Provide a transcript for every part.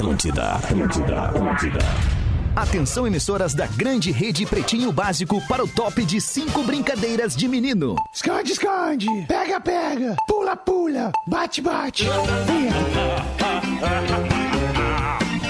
Atlântida, Atlântida, Atlântida. Atenção, emissoras da grande rede Pretinho Básico para o top de cinco brincadeiras de menino. Esconde, esconde. Pega, pega. Pula, pula. Bate, bate.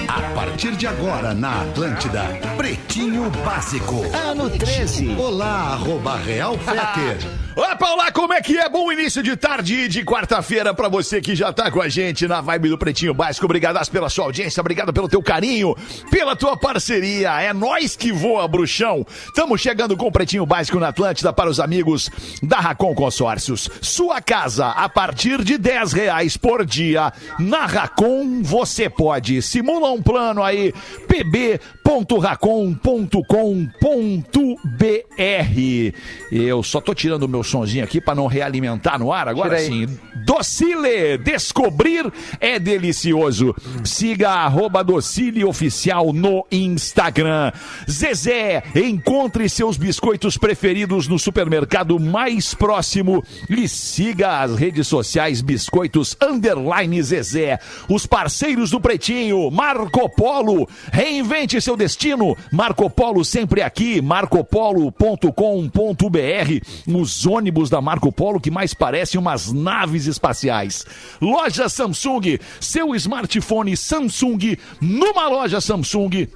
A partir de agora na Atlântida, Pretinho Básico. Ano 13. Olá, arroba Real Feter. Olá, como é que é? Bom início de tarde de quarta-feira pra você que já tá com a gente na vibe do Pretinho Básico. Obrigadas pela sua audiência, obrigado pelo teu carinho, pela tua parceria. É nós que voa, bruxão. Estamos chegando com o Pretinho Básico na Atlântida para os amigos da Racon Consórcios. Sua casa a partir de 10 reais por dia. Na Racon você pode. Simula um plano aí, pb.racon.com.br. Eu só tô tirando o meu sonzinho aqui para não realimentar no ar agora sim. Docile, descobrir é delicioso. Siga arroba Docile Oficial no Instagram. Zezé, encontre seus biscoitos preferidos no supermercado mais próximo e siga as redes sociais Biscoitos Underline Zezé. Os parceiros do Pretinho, Marco Polo. Reinvente seu destino. Marco Polo sempre aqui, marcopolo.com.br. Os ônibus da Marco Polo que mais parecem umas naves espaciais. Loja Samsung, seu smartphone Samsung numa loja Samsung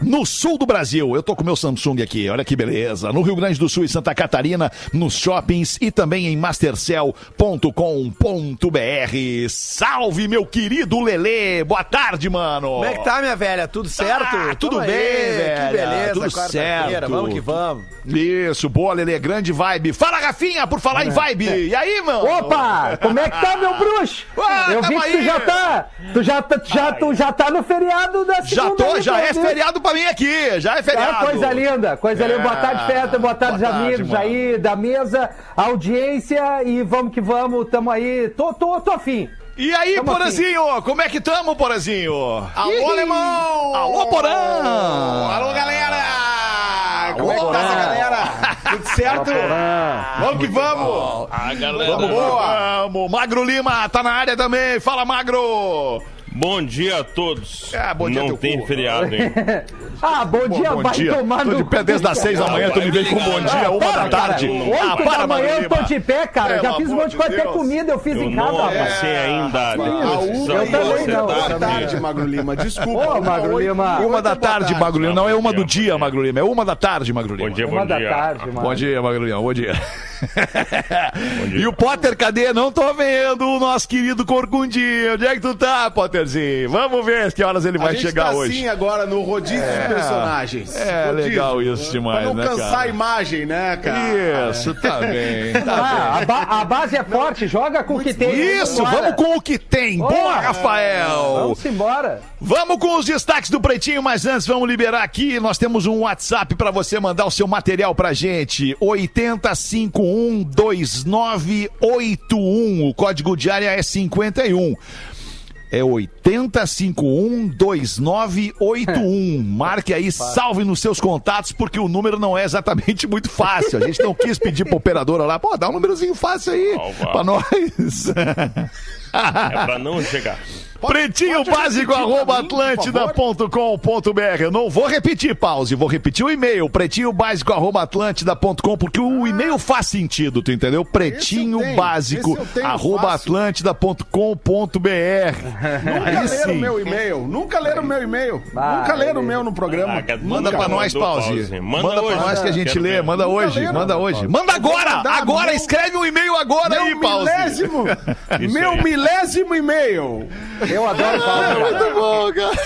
no sul do Brasil, eu tô com meu Samsung aqui, olha que beleza. No Rio Grande do Sul e Santa Catarina, nos shoppings e também em mastercell.com.br. Salve, meu querido Lelê! Boa tarde, mano! Como é que tá, minha velha? Tudo certo? Ah, tudo bem, aí, velho. Que beleza, Tudo certo. Vamos que vamos. Isso, boa, Lelê, grande vibe. Fala, Rafinha, por falar em vibe. E aí, mano? Opa! Como é que tá, meu bruxo? Ah, Eu vi tamo que tu aí. já tá. Tu já, tá- já, tu já tá no feriado da Já segunda. tô, aí, já é feriado pra mim aqui, já é Ah, feriado. coisa linda, coisa linda. Boa É. tarde, Feta. Boa tarde, Boa tarde, amigos mano. aí da mesa, audiência e vamos que vamos. Tamo aí. Tô, tô, tô afim. E aí, Tamo Porazinho, como é que tamo, Porazinho? Alô, Ih. alemão! Alô, Porã! Alô, galera! Como é que tá essa galera? Tudo certo? Vamos que vamos! A galera. Vamos, boa! Vamos, Magro Lima tá na área também. Fala, Magro! Bom dia a todos. Ah, bom dia, Não tem cu. feriado, hein? Ah, bom dia, bom vai dia. tomar Tô de no pé desde as seis da manhã, tu me vem com bom dia, uma da tarde. Ah, Oito para, da manhã eu tô de pé, cara. Já fiz um monte de de coisa, até comida eu fiz Eu em não casa, rapaz. almocei ainda. A Depois uma Eu também não, da também tarde, Magro Lima. Desculpa. Ô, Magro Uma Lima. Uma da tarde, Magro Lima. Não é uma do dia, Magro Lima. É uma da tarde, Magro Lima. Bom dia, Uma bom da dia. tarde. Bom dia, Magro Lima. Bom dia. dia. E o Potter, cadê? Não tô vendo o nosso querido Corcundinho. Onde é que tu tá, Vamos ver que horas ele A vai gente chegar tá hoje. assim agora no rodízio de personagens. É, Rodízio. legal isso demais, Pra não né, cansar cara? a imagem, né, cara? Isso, tá bem. Tá Ah, a, ba- a base é forte, joga com o que tem. bem. Isso, Vambora. vamos com o que tem. Boa, Boa. Rafael. Vamos embora. Vamos com os destaques do Pretinho, mas antes vamos liberar aqui. Nós temos um WhatsApp para você mandar o seu material pra gente. 80512981. O código de área é 51. É 80512981. Marque aí, salve nos seus contatos, porque o número não é exatamente muito fácil. A gente não quis pedir pra operadora lá, pô, dá um númerozinho fácil aí Opa. pra nós. É pra não chegar. Pretinho básico arroba atlântida.com.br. Eu não vou repetir, pause. Vou repetir o e-mail. Pretinho básico arroba atlântida.com, porque o e-mail faz sentido, tu entendeu? Pretinho tenho, básico arroba atlântida.com.br. Nunca Aí leram meu e-mail. Nunca leram o meu e-mail. Nunca leram o meu no programa. Ah, Manda pra nós, mandou pause. Manda, Manda, hoje. pra nós que a gente lê. Manda Nunca hoje, leram. manda hoje. Manda agora! Agora! meu- Escreve um e-mail agora aí, Meu pause. milésimo, meu aí. Milésimo e-mail. Eu adoro pausa. cara. Muito bom, cara.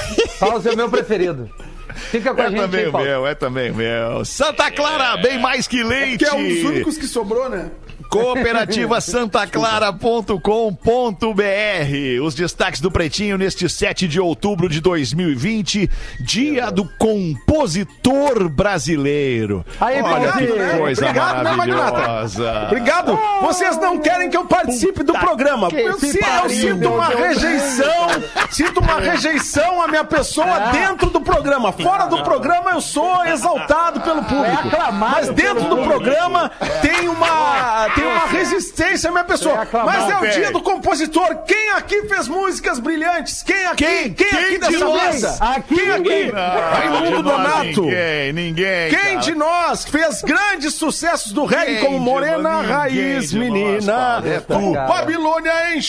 Pausa é o meu preferido. Fica com a É gente também aí, o meu, é também o meu. Santa Clara, bem mais que leite. Que é um dos únicos que sobrou, né? Cooperativa santaclara.com.br. Os destaques do Pretinho neste 7 de outubro de 2020, dia do compositor brasileiro. Aí, Olha que né? coisa Obrigado, né, maravilhosa. Obrigado. Vocês não querem que eu participe do programa. Eu, si- eu sinto uma rejeição. Sinto uma rejeição à minha pessoa dentro do programa. Fora do programa eu sou exaltado pelo É público. aclamado Mas dentro do programa tem uma tem tem uma resistência, minha pessoa. Mas é o dia do compositor. Quem aqui fez músicas brilhantes? Quem aqui? Quem? Quem, Quem aqui de dessa nós? mesa? Aqui Quem aqui? Raimundo Donato. Ninguém, ninguém. Quem cara. de nós fez grandes sucessos do reggae como Morena Raiz, menina? Cara. Babilônia em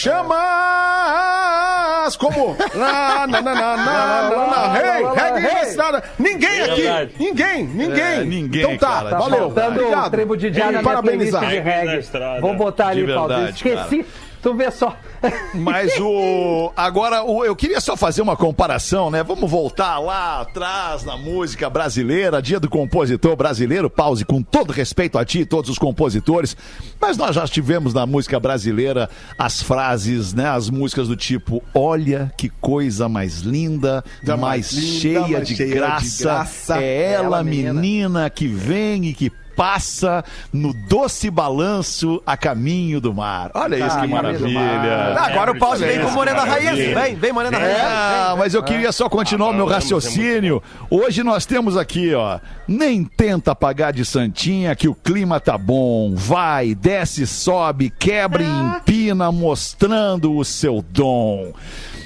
Como. Na, na, na, na, Hey, reggae. Ninguém aqui. Ninguém, ninguém. É, ninguém, Então tá, Tá valeu. o Obrigado. tribo de Diá Ei, na minha playlist parabenizar. Vou botar ali, Paulo. Esqueci. Tu vê só. Mas o. Agora, o- eu queria só fazer uma comparação, né? Vamos voltar lá atrás na música brasileira, dia do compositor brasileiro. Pause, com todo respeito a ti e todos os compositores. Mas nós já tivemos na música brasileira as frases, né? As músicas do tipo: Olha que coisa mais linda, Da mais, mais linda, cheia, mais de, cheia de graça. graça. É ela, Ela, menina. menina, que vem e que passa no doce balanço a caminho do mar. Olha isso, Ah, que maravilha. Ah, agora o Paulo vem com Morena Raiz. Vem, vem, Morena Raiz. Ah, mas eu queria só continuar o meu Ah, vamos, raciocínio. Hoje nós temos aqui, ó. Nem tenta pagar de santinha que o clima tá bom. Vai, desce, sobe, quebra e empina, mostrando o seu dom.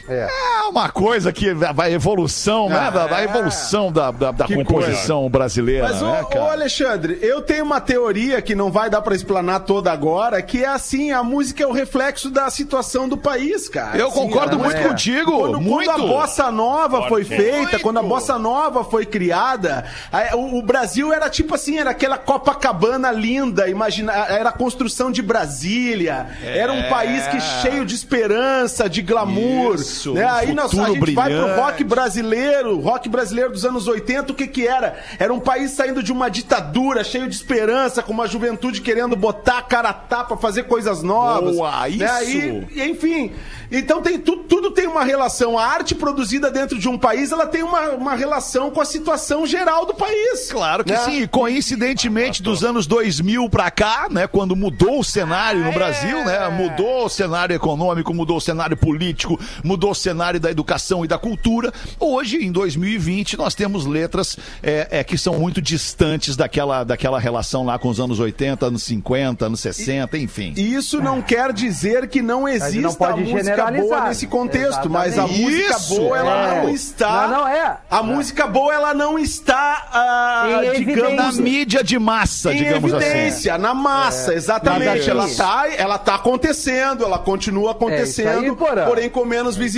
É uma coisa que vai evolução, né? Da, da evolução da, da, da composição brasileira, Mas, ô, né, ô, cara? Alexandre, eu tenho uma teoria que não vai dar pra explanar toda agora, que é assim, a música é o reflexo da situação do país, cara. Eu Assim, concordo muito música- contigo, Quando, muito. quando a bossa nova foi feita, Muito. quando a bossa nova foi criada, a- o, o Brasil era tipo assim, era aquela Copacabana linda, imagina, era a construção de Brasília, era um país que cheio de esperança, de glamour, Isso, né? um Aí nós, a gente vai pro brilhante. rock brasileiro, rock brasileiro dos anos 80, o que que era? Era um país saindo de uma ditadura, cheio de esperança, com uma juventude querendo botar a cara a tapa, fazer coisas novas. Boa, né? isso. Aí, enfim, então tem tu- tudo tem uma relação. A arte produzida dentro de um país, ela tem uma, uma relação com a situação geral do país. Claro que né? sim. E coincidentemente, dos anos 2000 pra cá, né, quando mudou o cenário no Brasil, né, mudou o cenário econômico, mudou o cenário político, mudou o cenário da educação e da cultura. Hoje, em 2020, nós temos letras é, é, que são muito distantes daquela, daquela relação lá com os anos 80, anos 50, anos 60, enfim. Isso não quer dizer que não exista não pode a música boa nesse contexto, mas a Exatamente. música Isso, boa ela é. não está. Não, não, é. A música boa ela não está, ah, Em digamos, Na mídia de massa, em digamos assim. evidência, na massa, exatamente. Mas Ela aqui- tá, ela tá acontecendo, ela continua acontecendo, É isso aí, porém com menos visibilidade.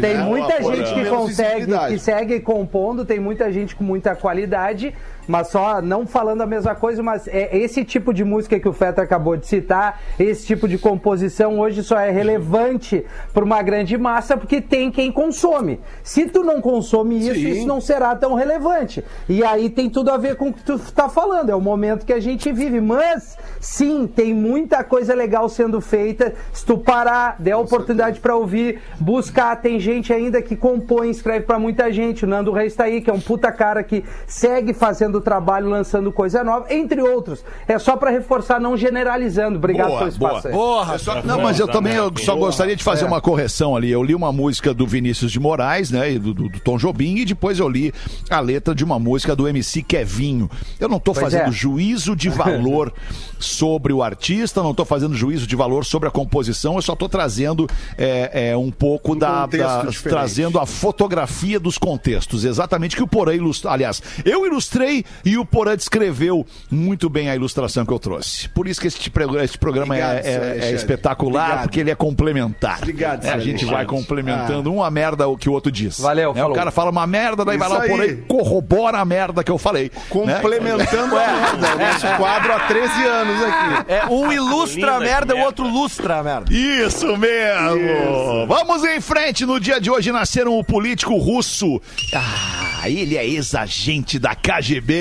Tem né? muita gente que consegue, visibilidade. que segue compondo, tem muita gente com muita qualidade, mas só não falando a mesma coisa, mas é esse tipo de música que o Feta acabou de citar, esse tipo de composição hoje só é relevante para uma grande massa porque tem quem consome. Se tu não consome isso, Sim. isso não será tão relevante. E aí tem tudo a ver com o que tu tá falando, é o momento que a gente vive. Mas sim, tem muita coisa legal sendo feita. Se tu parar, der oportunidade para ouvir, buscar, tem gente ainda que compõe, escreve para muita gente. O Nando Reis tá aí, que é um puta cara que segue fazendo trabalho, lançando coisa nova, entre outros. É só para reforçar, não generalizando. Obrigado Boa, pelo espaço aí. Porra, Não, mas eu também eu só gostaria de fazer uma correção ali. Eu li uma música do Vinícius de Moraes, né, e do, do- do Tom Jobim, e depois eu li a letra de uma música do MC Kevinho. Eu não estou Pois fazendo é. juízo de valor sobre o artista, não estou fazendo juízo de valor sobre a composição, eu só estou trazendo é, é, um pouco da, contexto da- diferente. trazendo a fotografia dos contextos, exatamente que o Porã ilustrou. Aliás, eu ilustrei e o Porã descreveu muito bem a ilustração que eu trouxe. Por isso que este, este programa Obrigado, é- senhor é, é espetacular, Obrigado. porque ele é complementar. Obrigado, É, a gente vai complementando uma merda o que o outro diz. Valeu, Né, O cara fala uma merda, daí vai lá Isso o Porã aí. e corrobora a merda que eu falei. né? Complementando a merda. O nosso quadro há 13 anos aqui. é, um ilustra a merda, o outro lustra a merda. Isso mesmo! Vamos em frente. No dia de hoje nasceram o político russo. Ah, ele é ex-agente da KGB.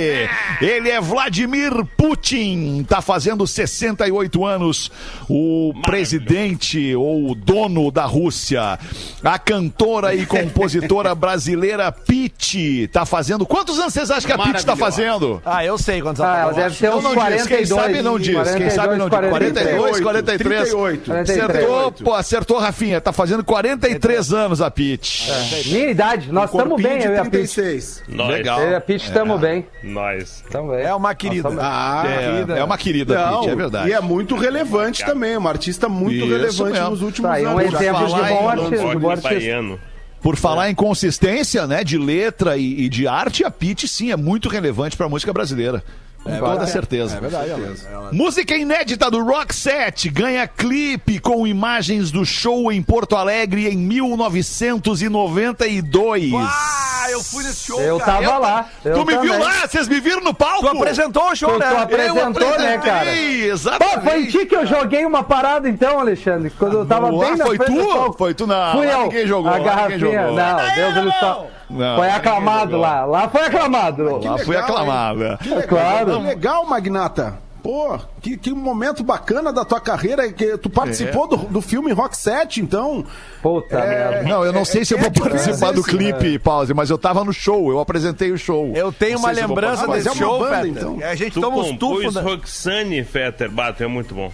Ele é Vladimir Putin. Tá fazendo 68 anos. O presidente ou o dono da Rússia. A cantora e compositora brasileira Pete. Tá fazendo. Quantos anos vocês acham que a Pete tá fazendo? Ah, eu sei quantos Ah, ela ela deve ter Então uns não diz, 42. quem sabe não diz, quem sabe não diz. 42, 43. 38. Acertou, pô, acertou, Rafinha. Tá fazendo 43 anos a Pete. Minha idade, nós estamos bem, de eu e a Pete. 36. vocês? Nós. Legal. Eu e a Pitch estamos bem. Nós. Também. É uma querida. Ah, É, é uma querida, Não, Pitty, é verdade. E é muito relevante também, uma artista muito Isso relevante mesmo. nos últimos Tá, um anos. Já exemplo de bom artista. De bom artista. Por falar em consistência, né, de letra e, e de arte, a Pitty sim é muito relevante pra música brasileira. Com toda certeza. É verdade, ela- ela- Música inédita do Rock Set ganha clipe com imagens do show em Porto Alegre em 1992. Ah, eu fui nesse show, Eu cara. tava lá. eu tu me viu também. lá? Vocês me viram no palco? Tu apresentou o show, Tu- né? tu apresentou, né, cara? Apresentei, Pô, Exatamente. foi em ti que eu joguei uma parada então, Alexandre. Quando eu tava Ah, bem na foi frente do tu? palco. Foi tu não. Fui lá eu. ninguém jogou, A garrafinha. jogou. Não, Deus ele só. Não, Foi lá aclamado lá. Lá foi aclamado. Lá foi aclamada. Que legal, Claro. que legal, Magnata. Pô, que, que momento bacana da tua carreira. Que tu participou do, do filme Rock 7, então. Puta merda. Não, eu não sei se eu vou participar do clipe, Pause, mas eu tava no show, eu apresentei o show. Eu tenho Não uma lembrança desse é show, banda, Fetter. então. A gente Tu toma compôs tufos. Na... Roxane Fetter, Bato, é muito bom.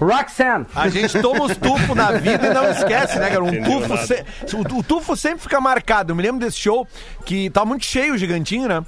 Roxanne. A gente toma uns tufos na vida e não esquece, né, cara? Um Entendeu tufo. se- O, o tufo sempre fica marcado. Eu me lembro desse show que tá muito cheio o gigantinho, né?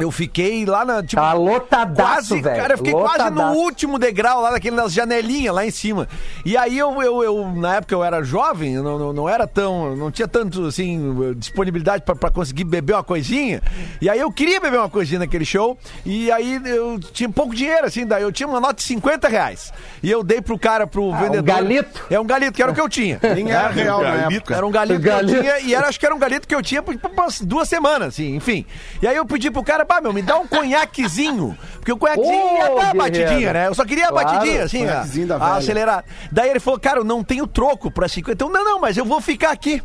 Eu fiquei lá na. Tipo, Tá lotadaço, quase, velho. Cara, eu fiquei quase no Lotadaço. último degrau lá daquele das janelinhas lá em cima. E aí eu, eu, eu na época eu era jovem, eu não, não, não era tão. Não tinha tanto, assim, disponibilidade pra, pra conseguir beber uma coisinha. E aí eu queria beber uma coisinha naquele show. E aí eu tinha pouco dinheiro, assim, daí eu tinha uma nota de 50 reais. E eu dei pro cara, pro vendedor. galito? É um galito, que era o que eu tinha. Nem era real na Galito. época. Era um galito, que eu Galito. tinha, e era, acho que era um galito que eu tinha por, por umas duas semanas, assim, enfim. E aí eu pedi pro cara, pá, meu, me dá um conhaquezinho. Porque o conhaquezinho Ô, ia dar a guerreiro. batidinha, né? Eu só queria a Claro, batidinha, assim, da a, a acelerar. Daí ele falou, cara, eu não tenho troco pra 50. Então, não, não, mas eu vou ficar aqui.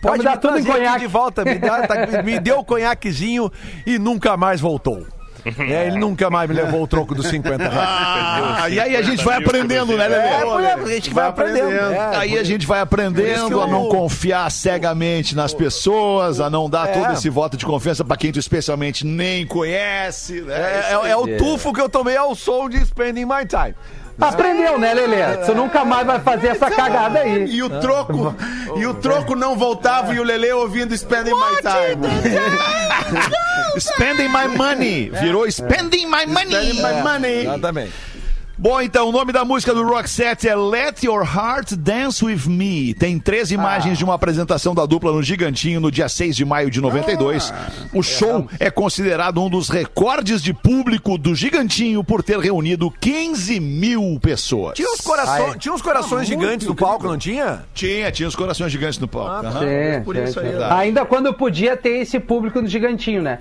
Pode me dá me tudo em conhaque. de volta. Me, dá, tá- me deu o conhaquezinho e nunca mais voltou. É, ele nunca mais me levou o troco dos 50 reais. Ah, e aí a gente vai aprendendo, né, Lelê? É, é, a gente vai, Vai aprendendo. aprendendo. É, Aí a gente vai aprendendo eu- a não confiar cegamente nas pessoas, a não dar É. todo esse voto de confiança pra quem tu especialmente nem conhece, né? É, é- é o tufo que eu tomei ao som de Spending My Time. Aprendeu, né, Lelê? Tu nunca mais vai fazer essa cagada aí. E o troco, e o troco não voltava e o Lele ouvindo Spending My Time. Spending my money. Virou spending my money. Spending My Money. Exatamente. Bom, então, o nome da música do Rock Set é Let Your Heart Dance With Me. Tem três imagens de uma apresentação da dupla no Gigantinho no dia 6 de maio de 92. o show é considerado um dos recordes de público do Gigantinho por ter reunido 15 mil pessoas. Tinha uns, corações, Ah, é. tinha uns corações gigantes no palco, não tinha? Tinha, tinha os corações gigantes no palco. Sim, sim, sim. aí, Ainda quando podia ter esse público no gigantinho, né?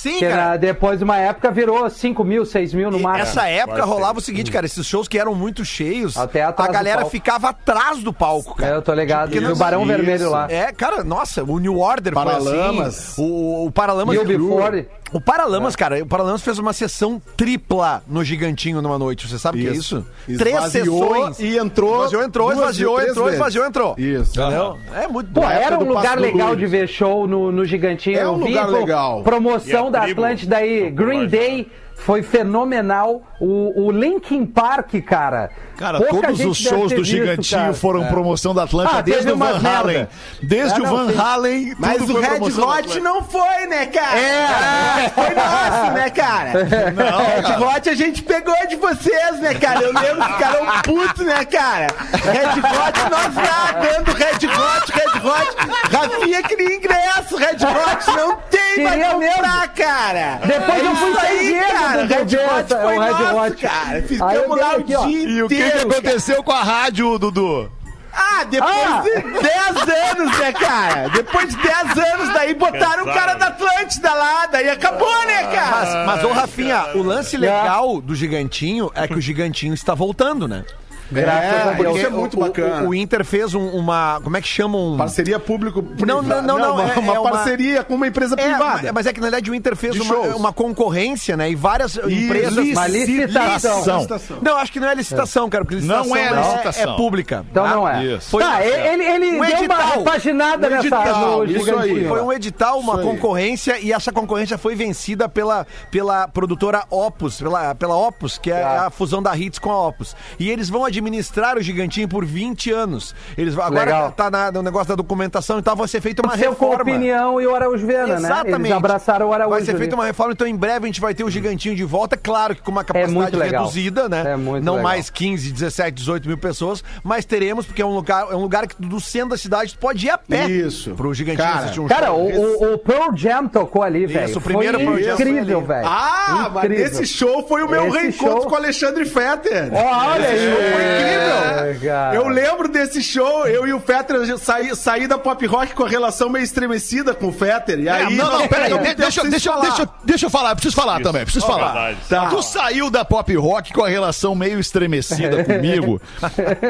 Sim, Que cara. na- depois de uma época virou 5 mil, 6 mil no E máximo. Essa época rolava o seguinte, cara, esses shows que eram muito cheios, Até a do galera ficava atrás do palco, cara. É, eu tô ligado. Porque E o Barão Isso. Vermelho lá. É, cara, nossa, o New Order Paralamas. foi assim. O, o Paralamas... E o Before. O Paralamas, cara, o Paralamas fez uma sessão tripla no Gigantinho numa noite. Você sabe o que é isso? Três sessões. e entrou Esvaziou, entrou, duas esvaziou, três entrou, vezes. esvaziou, entrou. Isso. Entendeu? É muito Pô, era um lugar legal de ver show no, no Gigantinho. É um lugar legal. Promoção da Atlântida aí, Green. Day foi fenomenal. O, o Linkin Park, cara. Cara, pouca todos os shows do Gigantinho cara. foram promoção da Atlântica Ah, desde o Van Halen. Desde Ah, o não, Van sim. Halen. Mas o Red Hot não foi, né, cara? É. Foi nosso, né, cara? Red Hot a gente pegou de vocês, né, cara? Eu lembro que ficaram putos, né, cara? Red Hot, nós lá, dando Red Hot, Red Hot. Rafinha queria ingresso, Red Hot não tem, vai comprar, cara. Depois é eu fui sem aí, dinheiro cara. do Red Hot essa- foi o Red nosso, Hot. cara. Aí eu Ficamos lá o dia E o que, que aconteceu com a rádio, Dudu? ah, depois Ah! de 10 anos, né, cara? Depois de 10 anos, daí botaram o cara da Atlântida lá, daí acabou, né, cara? Mas, mas, ô Rafinha, o lance legal do Gigantinho é que o Gigantinho está voltando, né? Graças a Deus. isso é muito o, bacana. O, o Inter fez um- uma. Como é que chamam? Parceria público Não, não, não, não, uma, é- uma é uma- parceria com uma empresa É, privada. mas- mas é que na verdade o Inter fez uma, uma concorrência, né? E várias empresas. Uma licitação. Não, acho que não é licitação, cara, porque licitação Não é licitação. é pública. Então tá? não é. Isso. Foi tá, uma- ele, ele Um deu uma edital. repaginada Um nessa edital, isso aí. Foi um edital, uma Isso aí. concorrência, e essa concorrência foi vencida pela, pela produtora Opus, pela, pela Opus, que é Tá. a fusão da Hits com a Opus. E eles vão administrar o Gigantinho por 20 anos. Eles vão- agora Legal. tá na, no negócio da documentação e tal, vai ser feita uma com a reforma. opinião e o Araújo Viana, né? Eles abraçaram o Araújo. Vai ser feita uma reforma, então em breve a gente vai ter o Gigantinho de volta. Claro que com uma capacidade muito legal. reduzida, né? É muito Não legal. mais 15, 17, 18 mil pessoas, mas teremos, porque é um lugar, é um lugar que do centro da cidade tu pode ir a pé. Isso. Pro Gigantinho Cara, assistir um Cara, show. o, o, o Pearl Jam tocou ali, velho. o primeiro Foi Pearl Jam foi incrível, velho. Ah, mas Incrível. esse show foi o meu Esse reencontro show- com o Alexandre Fetter. Olha esse aí. É, incrível. cara. Eu lembro desse show, eu e o Fetter saí, saí da pop rock com a relação meio estremecida com o Fetter. E aí, É, não, não, nós peraí, de- deixa, deixa, falar. deixa, deixa eu falar, preciso falar também, preciso falar. verdade. Tá. Tu saiu da pop rock com a relação meio estremecida comigo,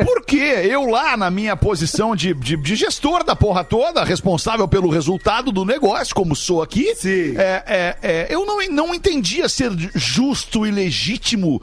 porque eu lá na minha posição de, de, de gestor da porra toda, responsável pelo resultado do negócio, como sou aqui, Sim. é, é, é, eu não, não entendia ser justo e legítimo.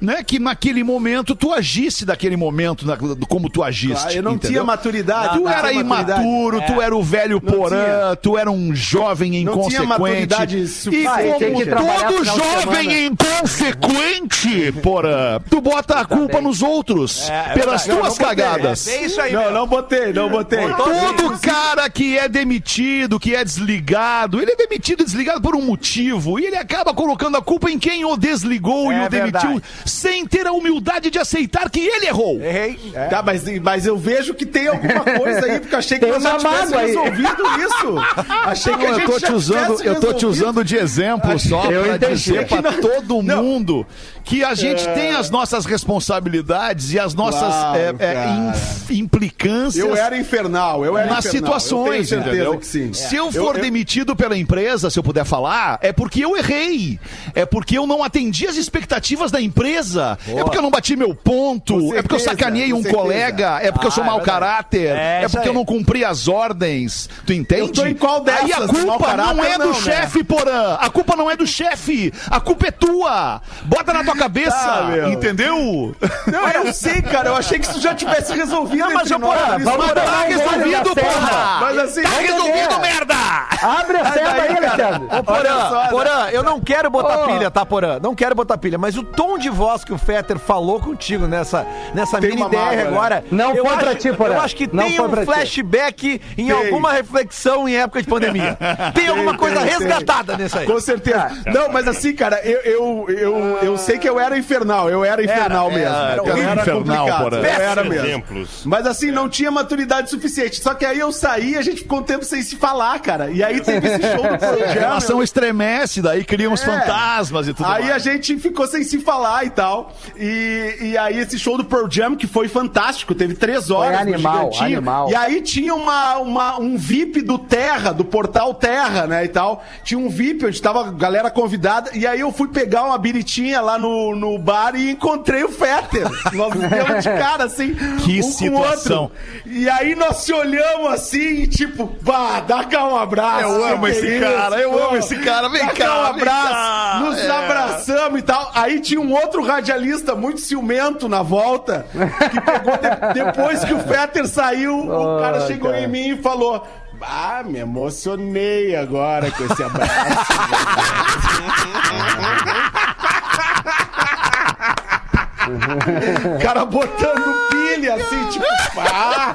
Né, que naquele momento tu agisse daquele momento, na- como tu agiste. Ah, eu não entendeu? tinha maturidade. Tu não era imaturo, tu era o velho Não porã, tinha. tu era um jovem Não tinha inconsequente. maturidade e como todo de jovem inconsequente, porã, tu bota a culpa nos outros pelas Não, tuas não botei. cagadas. É isso aí, Não, meu. não botei, não botei. Todo cara que é demitido, que é desligado, ele é demitido e desligado por um motivo. E ele acaba colocando a culpa em quem o desligou e É o demitiu, verdade. Sem ter a humildade de aceitar que ele errou. Errei. É. Tá, mas, mas eu vejo que tem alguma coisa aí, porque achei que Tem nós já tivesse aí. resolvido isso. Achei que a Não, gente eu tô te usando, eu tô te usando de exemplo só Eu pra entendi. dizer pra todo Não. mundo que a gente tem as nossas responsabilidades e as nossas Claro, é, é, implicâncias. Eu era infernal, eu era nas infernal. situações, eu entendeu? Que sim. Se eu for eu- demitido pela empresa, se eu puder falar, é porque eu errei. É porque eu não atendi as expectativas da empresa. É porque eu não bati meu ponto. É porque eu sacaneei um colega. É porque eu sou Ah, é mau verdade. caráter. É É, porque eu aí. não cumpri as ordens. Tu entende? Eu tô em qual Aí a dessas? Do mau culpa não é do não, né? chefe, Porã. A culpa não é do chefe. A culpa é tua. Bota na tua cabeça. Tá, entendeu? Não, eu sei, cara. Eu achei que isso já tivesse resolvido. Não, mas porra, isso vamos tá resolvido, porra. Mas assim, Tá resolvido, merda! Abre a ceba aí, Alexandre. Ô, Porã, só, né? Porã, eu não quero botar Ô. pilha, tá, Porã? Não quero botar pilha, mas o tom de voz que o Fetter falou contigo nessa, nessa Tem mini DR né? agora. Não eu foi acho, pra ti, Porã. Eu acho que Não tem um pra ti. flashback em Tem. alguma reflexão em época de pandemia. Tem alguma coisa tem, tem. resgatada nisso aí. Com certeza. Não, mas assim, cara, eu, eu, eu, eu sei que eu era infernal. Eu era infernal mesmo. era eu era Infernal, complicado. porra. Eu era mesmo. Exemplos. Mas assim, não tinha maturidade suficiente. Só que aí eu saí a gente ficou um tempo sem se falar, cara. E aí teve esse show do A programa. relação estremece, daí criam os É. fantasmas e tudo Aí mais. a gente ficou sem se falar e tal. E, e aí esse show do Pearl Jam, que foi fantástico, teve três horas no animal, animal. E aí tinha uma, uma- um VIP do Terra, do portal Terra, né, e tal. Tinha um VIP onde tava a galera convidada. E aí eu fui pegar uma biritinha lá no, no bar e encontrei o Fetter. Nós demos de cara, assim, Que um situação. outro. E aí nós se olhamos assim, e tipo, vá, dá cá um abraço. Eu amo esse isso, cara, eu pô. amo esse cara, vem Dá cá, um vem abraço. cá. Nos É. abraçamos e tal. Aí tinha um outro radialista muito ciumento na volta, que pegou de- depois que o Fetter saiu, o cara chegou cara. em mim e falou: Ah, me emocionei agora com esse abraço. O cara botando pilha assim, tipo, ah,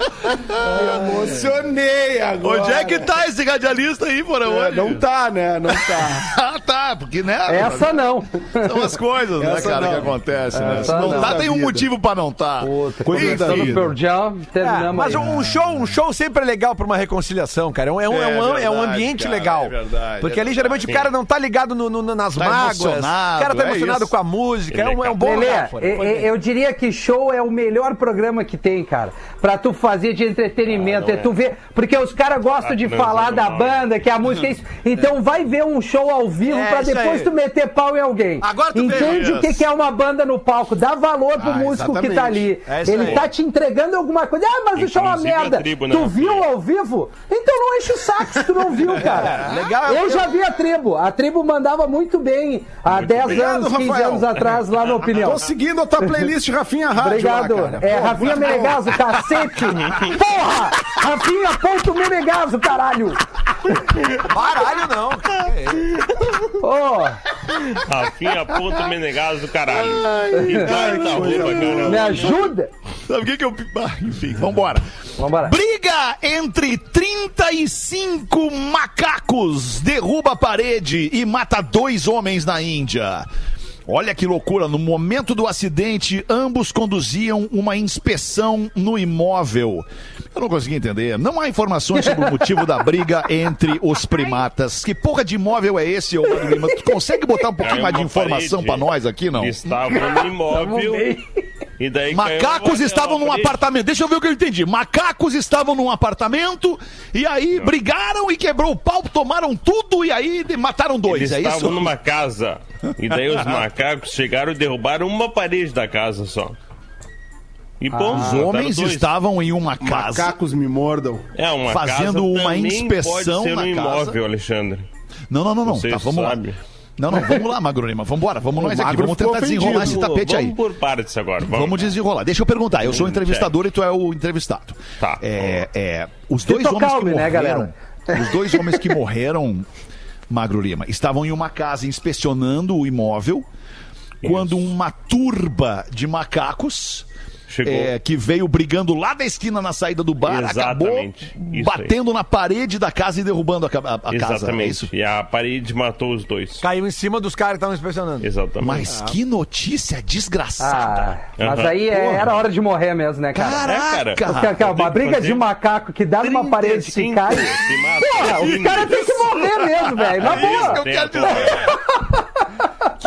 me emocionei agora. Onde é que tá esse radialista aí, porra? É, não tá, né? Não tá. Ah, tá, porque, né? Essa não. São as coisas, né, Essa cara, não. que acontecem, né? Se Essa não não. tá, tem um motivo pra não tá. Puta, Coisa da vida. o Pearl Jam, É, terminamos mas aí. um show, um show sempre é legal pra uma reconciliação, cara. É um, é um, é um, É é um verdade, ambiente cara, legal. é verdade, Porque é ali geralmente o cara não tá ligado no- no- nas Tá mágoas. emocionado, o cara tá é emocionado isso. com a música. É um, é um bom Lelê, lugar. fora. e- e- eu diria que show é o melhor programa que tem, cara. Pra tu fazer de entretenimento. é tu ver. Porque os caras gostam Ah, de não, falar não, da não. banda, que a música é isso. Então vai ver um show ao vivo É, pra depois tu meter pau em alguém. Agora tu vê Entende o que, é uma banda no palco. Dá valor pro Ah, músico que tá ali. É Ele aí. tá te entregando alguma coisa. Ah, mas o show é uma merda. tribo, né? Tu viu ao vivo? Então não enche o saco se tu não viu, cara. legal. Eu já vi a tribo. A tribo mandava muito bem há 10 obrigado, anos, 15 Rafael. anos atrás lá na opinião. Tô seguindo a tua playlist Rafinha Rádio. Obrigado. Lá, cara. é, Pô, Rafinha muito. Menegaso, cacete! Porra! Rafinha ponto Menegaso, caralho! Baralho não. Ô, Rafinha Ponto Menegaso caralho. Que baita roupa, cara. Me ajuda! Sabe o que, que eu. Ah, enfim, vambora. Vambora. Briga entre 35 macacos derruba a parede e mata dois homens na Índia. Olha que loucura, no momento do acidente, ambos conduziam uma inspeção no imóvel. Eu não consegui entender. Não há informações sobre o motivo da briga entre os primatas. Que porra de imóvel é esse, ô Lima? Tu consegue botar um pouquinho Caiu mais de informação pra nós aqui, não? Estavam no imóvel. E Macacos estavam num apartamento. Deixa eu ver o que eu entendi. Macacos estavam num apartamento e aí brigaram e quebrou o pau, tomaram tudo e aí de- mataram dois. Eles é estavam isso? numa casa. E daí os macacos chegaram e derrubaram uma parede da casa só. E bom, Os homens dois. estavam em uma casa. Macacos me mordam. É, uma fazendo casa uma inspeção pode ser na um casa. imóvel, Alexandre. Não, não, não, não. Você Tá, vamos sabe. lá. Não, não, vamos lá, Magro Lima. Vamos embora, vamos nós aqui. Vamos tentar desenrolar esse tapete vamos aí. por partes agora. Vamos, Vamos desenrolar. Deixa eu perguntar. Eu sou o entrevistador e tu é o entrevistado. Tá. É, é, os dois homens Calme, que né, morreram. galera? Os dois homens que morreram, Magro Lima, estavam em uma casa inspecionando o imóvel quando uma turba de macacos. É, que veio brigando lá da esquina na saída do bar, Exatamente. acabou Isso batendo na parede da casa e derrubando a, a- a casa. É Exatamente. isso? E a parede matou os dois. Caiu em cima dos caras que estavam inspecionando. Exatamente. Mas que notícia desgraçada. Ah, mas Aham. aí é- era hora de morrer mesmo, né, cara? Caraca! É, cara. Cara, tem uma briga de macaco que dá numa parede que 35 cai. Porra, os caras têm que morrer mesmo, velho. Na É isso que eu boa. quero Tem dizer.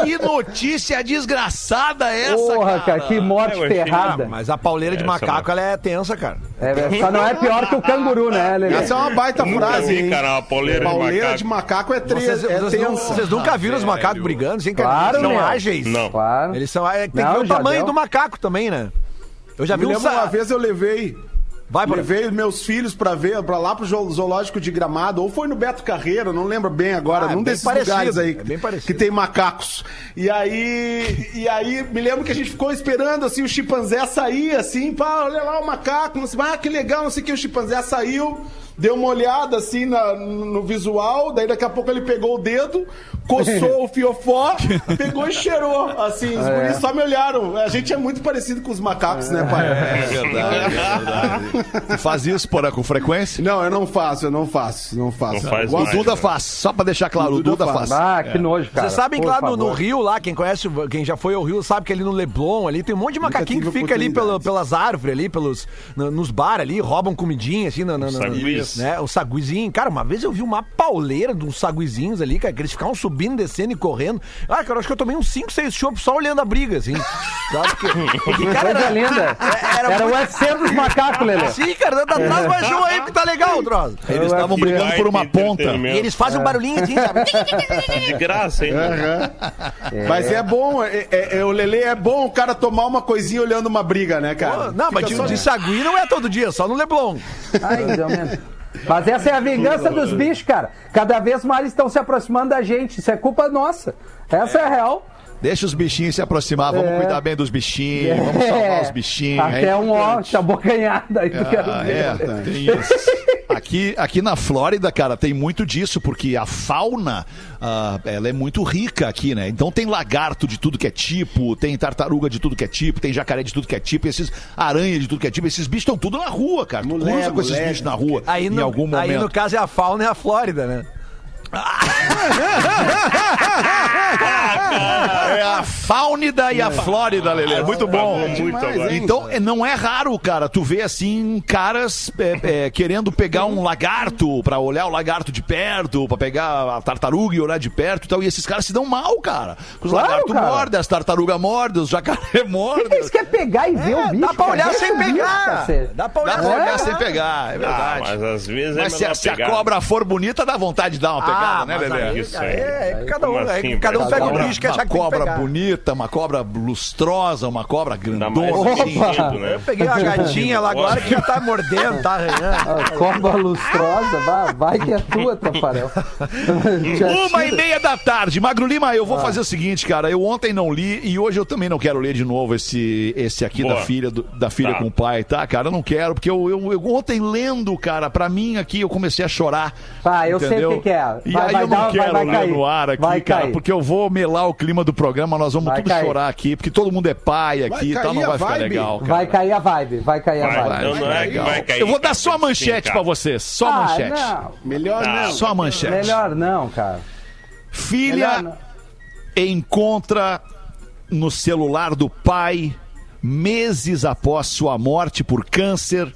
Que notícia desgraçada é essa, Porra, cara? cara, que morte achei- ferrada. Mas a pauleira de macaco, ela é tensa, cara. É, só não é pior que o canguru, né, Lelê? Essa é uma baita Nunca frase, vi, hein? cara, uma pauleira de Pauleira macaco. de macaco é, tre... Vocês, é vocês, tensa. vocês nunca viram os macacos brigando, assim, cara? Claro, Eles são meu. ágeis. Não. Claro. Eles são. é, tem Não, que ver o tamanho deu. do macaco também, né? Eu já Me vi um. uma vez eu levei. Vai, por Levei meus filhos pra ver, pra lá pro zo- zoológico de Gramado, ou foi no Beto Carreiro, não lembro bem agora, Ah, é num bem desses parecido, lugares aí é bem parecido. que tem macacos. E aí, e aí me lembro que a gente ficou esperando assim o chimpanzé sair assim, pá, olha lá o macaco, não sei, ah, que legal, não sei o que o chimpanzé saiu. Deu uma olhada assim na- no visual, daí daqui a pouco ele pegou o dedo, coçou o fiofó, pegou e cheirou. Assim, os É. só me olharam. A gente é muito parecido com os macacos, né, pai? É verdade, é verdade. Faz isso, porra, com frequência? Não, eu não faço, eu não faço, não faço. Não faz O Duda faz, só pra deixar claro, o O Duda Duda faz. faz. Ah, que nojo, cara. Vocês sabem que lá no, no. Rio, lá, quem conhece, quem já foi ao Rio, sabe que ali no Leblon, ali tem um monte de macaquinho que fica ali pelas árvores ali, pelos, nos bar ali, roubam comidinha, assim, na, na, na- Né? O saguizinho. Cara, uma vez eu vi uma pauleira de uns saguizinhos ali, cara, que eles ficavam subindo, descendo e correndo. Ah, cara, eu acho que eu tomei uns 5, 6 chopos só olhando a briga, assim. Sabe? Porque, porque, cara, Coisa era, linda. É, era Era o muito- UFC dos macacos, Lelê. Sim, cara, dá traz mais show aí que tá legal, troço. Eles Eu estavam brigando por uma ponta. E eles fazem um barulhinho assim, sabe? De graça, hein? Mas é bom, é, é- é- o Lele é bom o cara tomar uma coisinha olhando uma briga, né, cara? Pô, Não, mas Fica de, só- de sagui não é todo dia, só no Leblon. Ai, Deus mesmo. Mas essa é a vingança dos bichos, cara. Cada vez mais eles estão se aproximando da gente. Isso é culpa nossa. Essa é, a real. Deixa os bichinhos se aproximar, vamos É. cuidar bem dos bichinhos, vamos salvar os bichinhos. Até É um ó, tá abocanhada aí, tu quer Ah, ver. é, tem isso. Aqui, aqui na Flórida, cara, tem muito disso, porque a fauna, ah, ela é muito rica aqui, né? Então tem lagarto de tudo que é tipo, tem tartaruga de tudo que é tipo, tem jacaré de tudo que é tipo, esses aranha de tudo que é tipo, esses bichos estão tudo na rua, cara. Tu Mulher, cruza com esses mulher. bichos na rua Aí em no, algum momento. aí no caso é a fauna e a Flórida, né? É a Fáunida e a Flórida, Lelê. Muito bom. Muito demais, agora. hein? Então, é- não é raro, cara, tu vê assim, caras é, é, querendo pegar um lagarto pra olhar o lagarto de perto, pra pegar a tartaruga e olhar de perto e tal. E esses caras se dão mal, cara. Os Claro, lagartos cara. mordem, as tartarugas mordem, os jacaré mordem. eles querem pegar e ver o bicho? dá pra olhar sem bicho, pegar. Dá pra olhar Dá pra sem olhar sem pegar, é Ah, verdade. mas às vezes Mas é se, se a cobra for bonita, dá vontade de dar uma pegada, né, mas Lelê? aí, Isso aí, é, é cada um, é, assim, cada um pega um um. bicho que uma achar que que cobra pegar. bonita, uma cobra lustrosa, uma cobra grandona. sentido, né? Eu peguei uma gatinha lá agora que já tá mordendo, tá arranhando. A cobra lustrosa, vai, vai que é tua, Tafarel. Uma e meia da tarde. Magro Lima, eu vou Ah. fazer o seguinte, cara. Eu ontem não li e hoje eu também não quero ler de novo esse, esse aqui Boa. da filha, do- da filha Tá. com o pai, tá, cara? Eu não quero, porque eu, eu, eu ontem lendo, cara, pra mim aqui eu comecei a chorar. Ah, eu sei entendeu? o que que é. E Vai- aí vai eu não quero, vai ler no ar aqui, Vai cara, cair. porque eu vou melar o clima do programa, nós vamos Vai tudo cair. chorar aqui, porque todo mundo é pai aqui e tal, não a vai ficar vibe. legal, cara. Vai cair a vibe, vai cair a Vai, vibe. então não é vai cair. Eu vou dar só a manchete pra vocês, só a Ah, manchete. não. Melhor Ah, não. Só a manchete. Melhor não, cara. Filha não. encontra no celular do pai, meses após sua morte por câncer,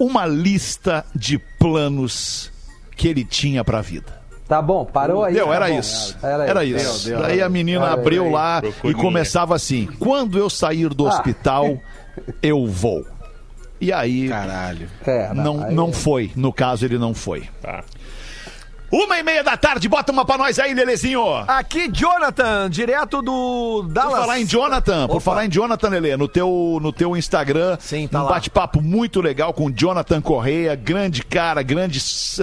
uma lista de planos que ele tinha pra vida. Tá bom, parou aí. Deu, tá era isso. Era, Era isso. isso. Deu, deu. Daí a menina abriu lá e começava assim: quando eu sair do Ah. hospital, eu vou. E aí, Caralho. É, não, aí- não foi. No caso, ele não foi. Tá. Uma e meia da tarde, bota uma pra nós aí, Lelezinho. Aqui, Jonathan, direto do Por Dallas. falar em Jonathan, por Opa. falar em Jonathan, Lelê, no teu, no teu Instagram, Sim, tá um bate-papo muito legal com Jonathan Correia, grande cara, grande,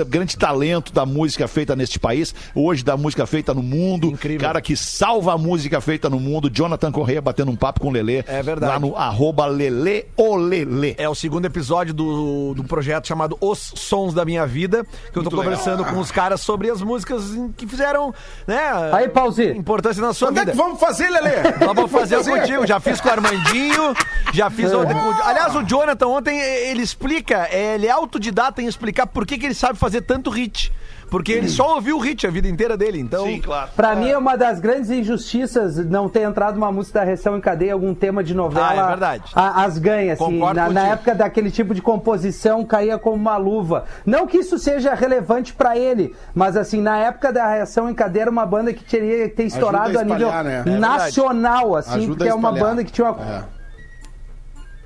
grande talento da música feita neste país, hoje da música feita no mundo, Incrível. cara que salva a música feita no mundo, Jonathan Correia batendo um papo com o Lelê, É verdade. lá no arroba Lelê o Lelê. É o segundo episódio do, do projeto chamado Os Sons da Minha Vida, que eu tô conversando com os caras sobre as músicas que fizeram, né? Aí, Pauzi. Importância na sua Quando é vida. que vamos fazer, Lelê? Nós vamos fazer contigo. Já fiz com o Armandinho, já fiz ontem com o... Aliás, o Jonathan ontem, ele explica, é, ele é autodidata em explicar por que, que ele sabe fazer tanto hit. Porque ele só ouviu o hit a vida inteira dele, então... claro. Pra mim é uma das grandes injustiças não ter entrado uma música da Reação em Cadeia, algum tema de novela. Ah, é verdade. a- as ganha, assim. Na, na época daquele tipo de composição, caía como uma luva. Não que isso seja relevante pra ele, mas assim, na época da Reação em Cadeia era uma banda que teria que ter estourado a a, nível espalhar, né? É nacional, assim, Ajuda porque é uma espalhar. banda que tinha uma. É,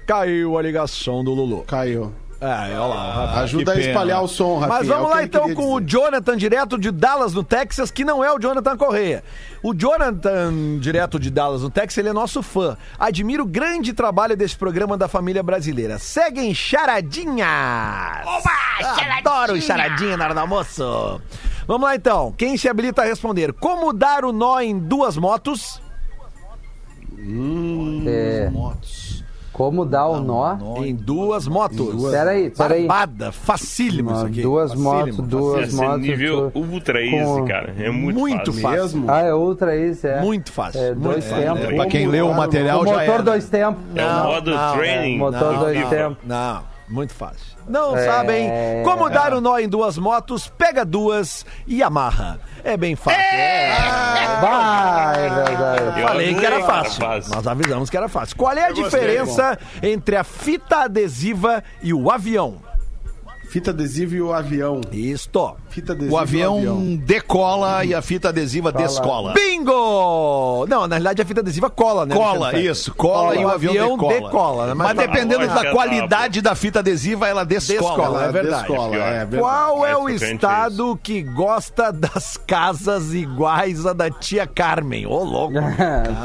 Caiu a ligação do Lulu. caiu. É, olha lá. Ajuda a espalhar o som, Rafinha. Mas é vamos o que lá então com o dizer. Jonathan, direto de Dallas, no Texas, que não é o Jonathan Correia. O Jonathan, direto de Dallas, no Texas, ele é nosso fã. Admiro o grande trabalho desse programa da família brasileira. Seguem charadinhas! Oba, Adoro o charadinha na hora do almoço. Vamos lá então. Quem se habilita a responder? Como dar o nó em duas motos? É, como dar o nó? Em duas motos. Peraí, peraí. Barbada, facílimo isso aqui. Duas Facílimo, motos, duas Esse motos. nível tu- ultra easy, com- cara. É muito, Muito fácil. Mesmo? Ah, é ultra isso, é. Muito fácil. É, dois tempos. Pra quem leu o material O já motor era. dois tempos. É o modo não, training. Motor do dois tempos. Não, muito fácil. Não É. sabem como dar o nó em duas motos, pega duas e amarra. É bem fácil. É. É verdade. Eu Falei que era fácil. Nós avisamos que era fácil. Qual é a diferença entre a fita adesiva e o avião? Fita adesiva e o avião. Isto. Fita adesiva O e avião decola e a fita adesiva descola. Bingo! Não, na realidade a fita adesiva cola, né? Cola, Alexandre isso, cola e o avião, decola. né? Mas, Mas, dependendo a da lógica qualidade da fita adesiva, ela descola. Descola, é É verdade. Descola, é verdade. Qual é o estado que gosta das casas iguais a da tia Carmen? Ô, louco!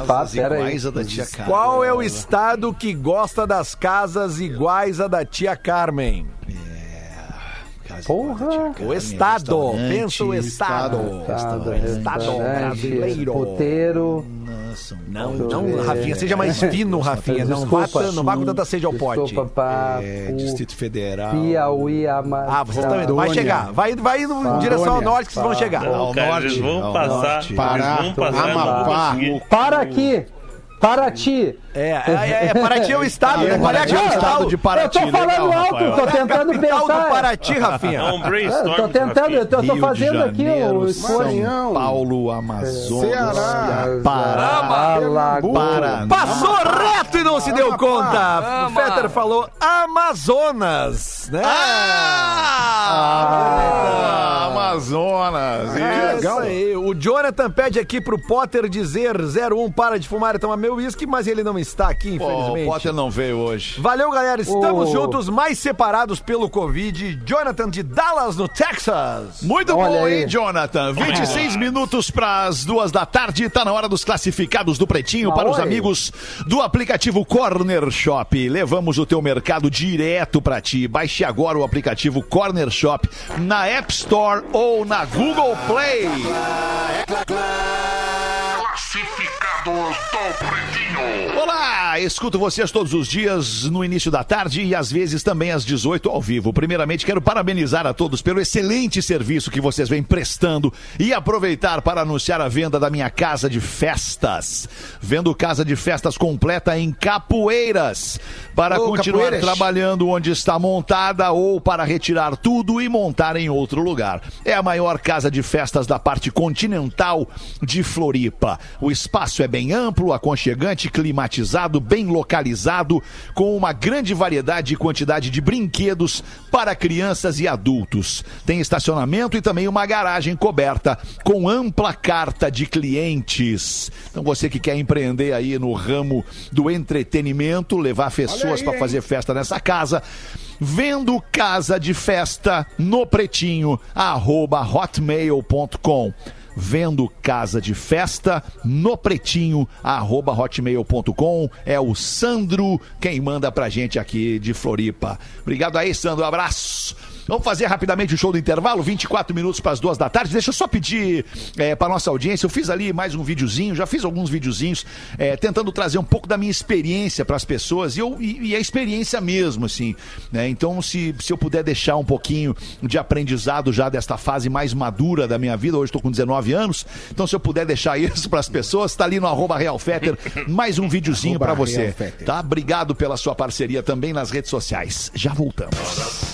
Pá, pera aí. Iguais a da tia Carmen. Qual é o estado que gosta das casas iguais a da tia Carmen? Porra. O estado. Pensa o estado. Estado, Estado brasileiro. puteiro. Não, não, Rafinha, seja mais fino, Rafinha. Não vá, não vá com tanta sede ao pote. Desculpa, pá. É, Distrito Federal. Piauí, Amazônia. Ah, vocês estão indo. Vai chegar. Vai, vai indo em direção ao norte que vocês vão chegar. Não, Ao norte, eles vão ao passar. norte. Eles Pará, vão passar. Amapá. Para aqui. Paraty. É, é, é, Paraty é o estado, né? Qual é é o estado de Paraty. eu tô falando legal, alto, Rafael. tô é a tentando capital do pensar. Paraty, Rafinha? É um É, eu brainstorm. tô tentando, eu tô, Rio fazendo de aqui Janeiro, o São. Paulo, Amazonas, Ceará. Pará. Paraná. Passou reto e não se deu conta. O Fetter falou Amazonas, né? Ah, Amazonas. É isso. isso aí. O Jonathan pede aqui pro Potter dizer 01 para de fumar e tomar meu uísque, mas ele não está aqui, Pô, o infelizmente. Potter não veio hoje. Valeu, galera. Estamos Oh. juntos, mais separados pelo Covid. Jonathan de Dallas, no Texas. Muito Olha bom, aí. hein, Jonathan? 26 minutos para as duas da tarde. Tá na hora dos classificados do Pretinho para os Oi. amigos do aplicativo Corner Shop. Levamos o teu mercado direto para ti. Baixe agora o aplicativo Corner Shop na App Store ou na Google Play. Classificados Olá, escuto vocês todos os dias no início da tarde e às vezes também às 18 ao vivo. Primeiramente, quero parabenizar a todos pelo excelente serviço que vocês vêm prestando e aproveitar para anunciar a venda da minha casa de festas. Vendo casa de festas completa em Capoeiras. Para Ô, continuar Capoeiras. trabalhando onde está montada ou para retirar tudo e montar em outro lugar. É a maior casa de festas da parte continental de Floripa. O espaço é bem amplo, aconchegante, climatizado, bem localizado, com uma grande variedade e quantidade de brinquedos para crianças e adultos. Tem estacionamento e também uma garagem coberta com ampla carta de clientes. Então você que quer empreender aí no ramo do entretenimento, levar pessoas para fazer festa nessa casa, vendo casa de festa no pretinho, arroba hotmail.com. Vendo casa de festa no pretinho, arroba hotmail.com. É o Sandro quem manda pra gente aqui de Floripa. Obrigado aí, Sandro. Abraço. Vamos fazer rapidamente o show do intervalo, 24 minutos para as duas da tarde. Deixa eu só pedir é, para nossa audiência. Eu fiz ali mais um videozinho, já fiz alguns videozinhos, é, tentando trazer um pouco da minha experiência para as pessoas e, eu, e, e a experiência mesmo, assim. Né? Então, se, se eu puder deixar um pouquinho de aprendizado já desta fase mais madura da minha vida, hoje estou com 19 anos, então se eu puder deixar isso para as pessoas, está ali no arroba Fetter, mais um videozinho para você. Tá? Obrigado pela sua parceria também nas redes sociais. Já voltamos.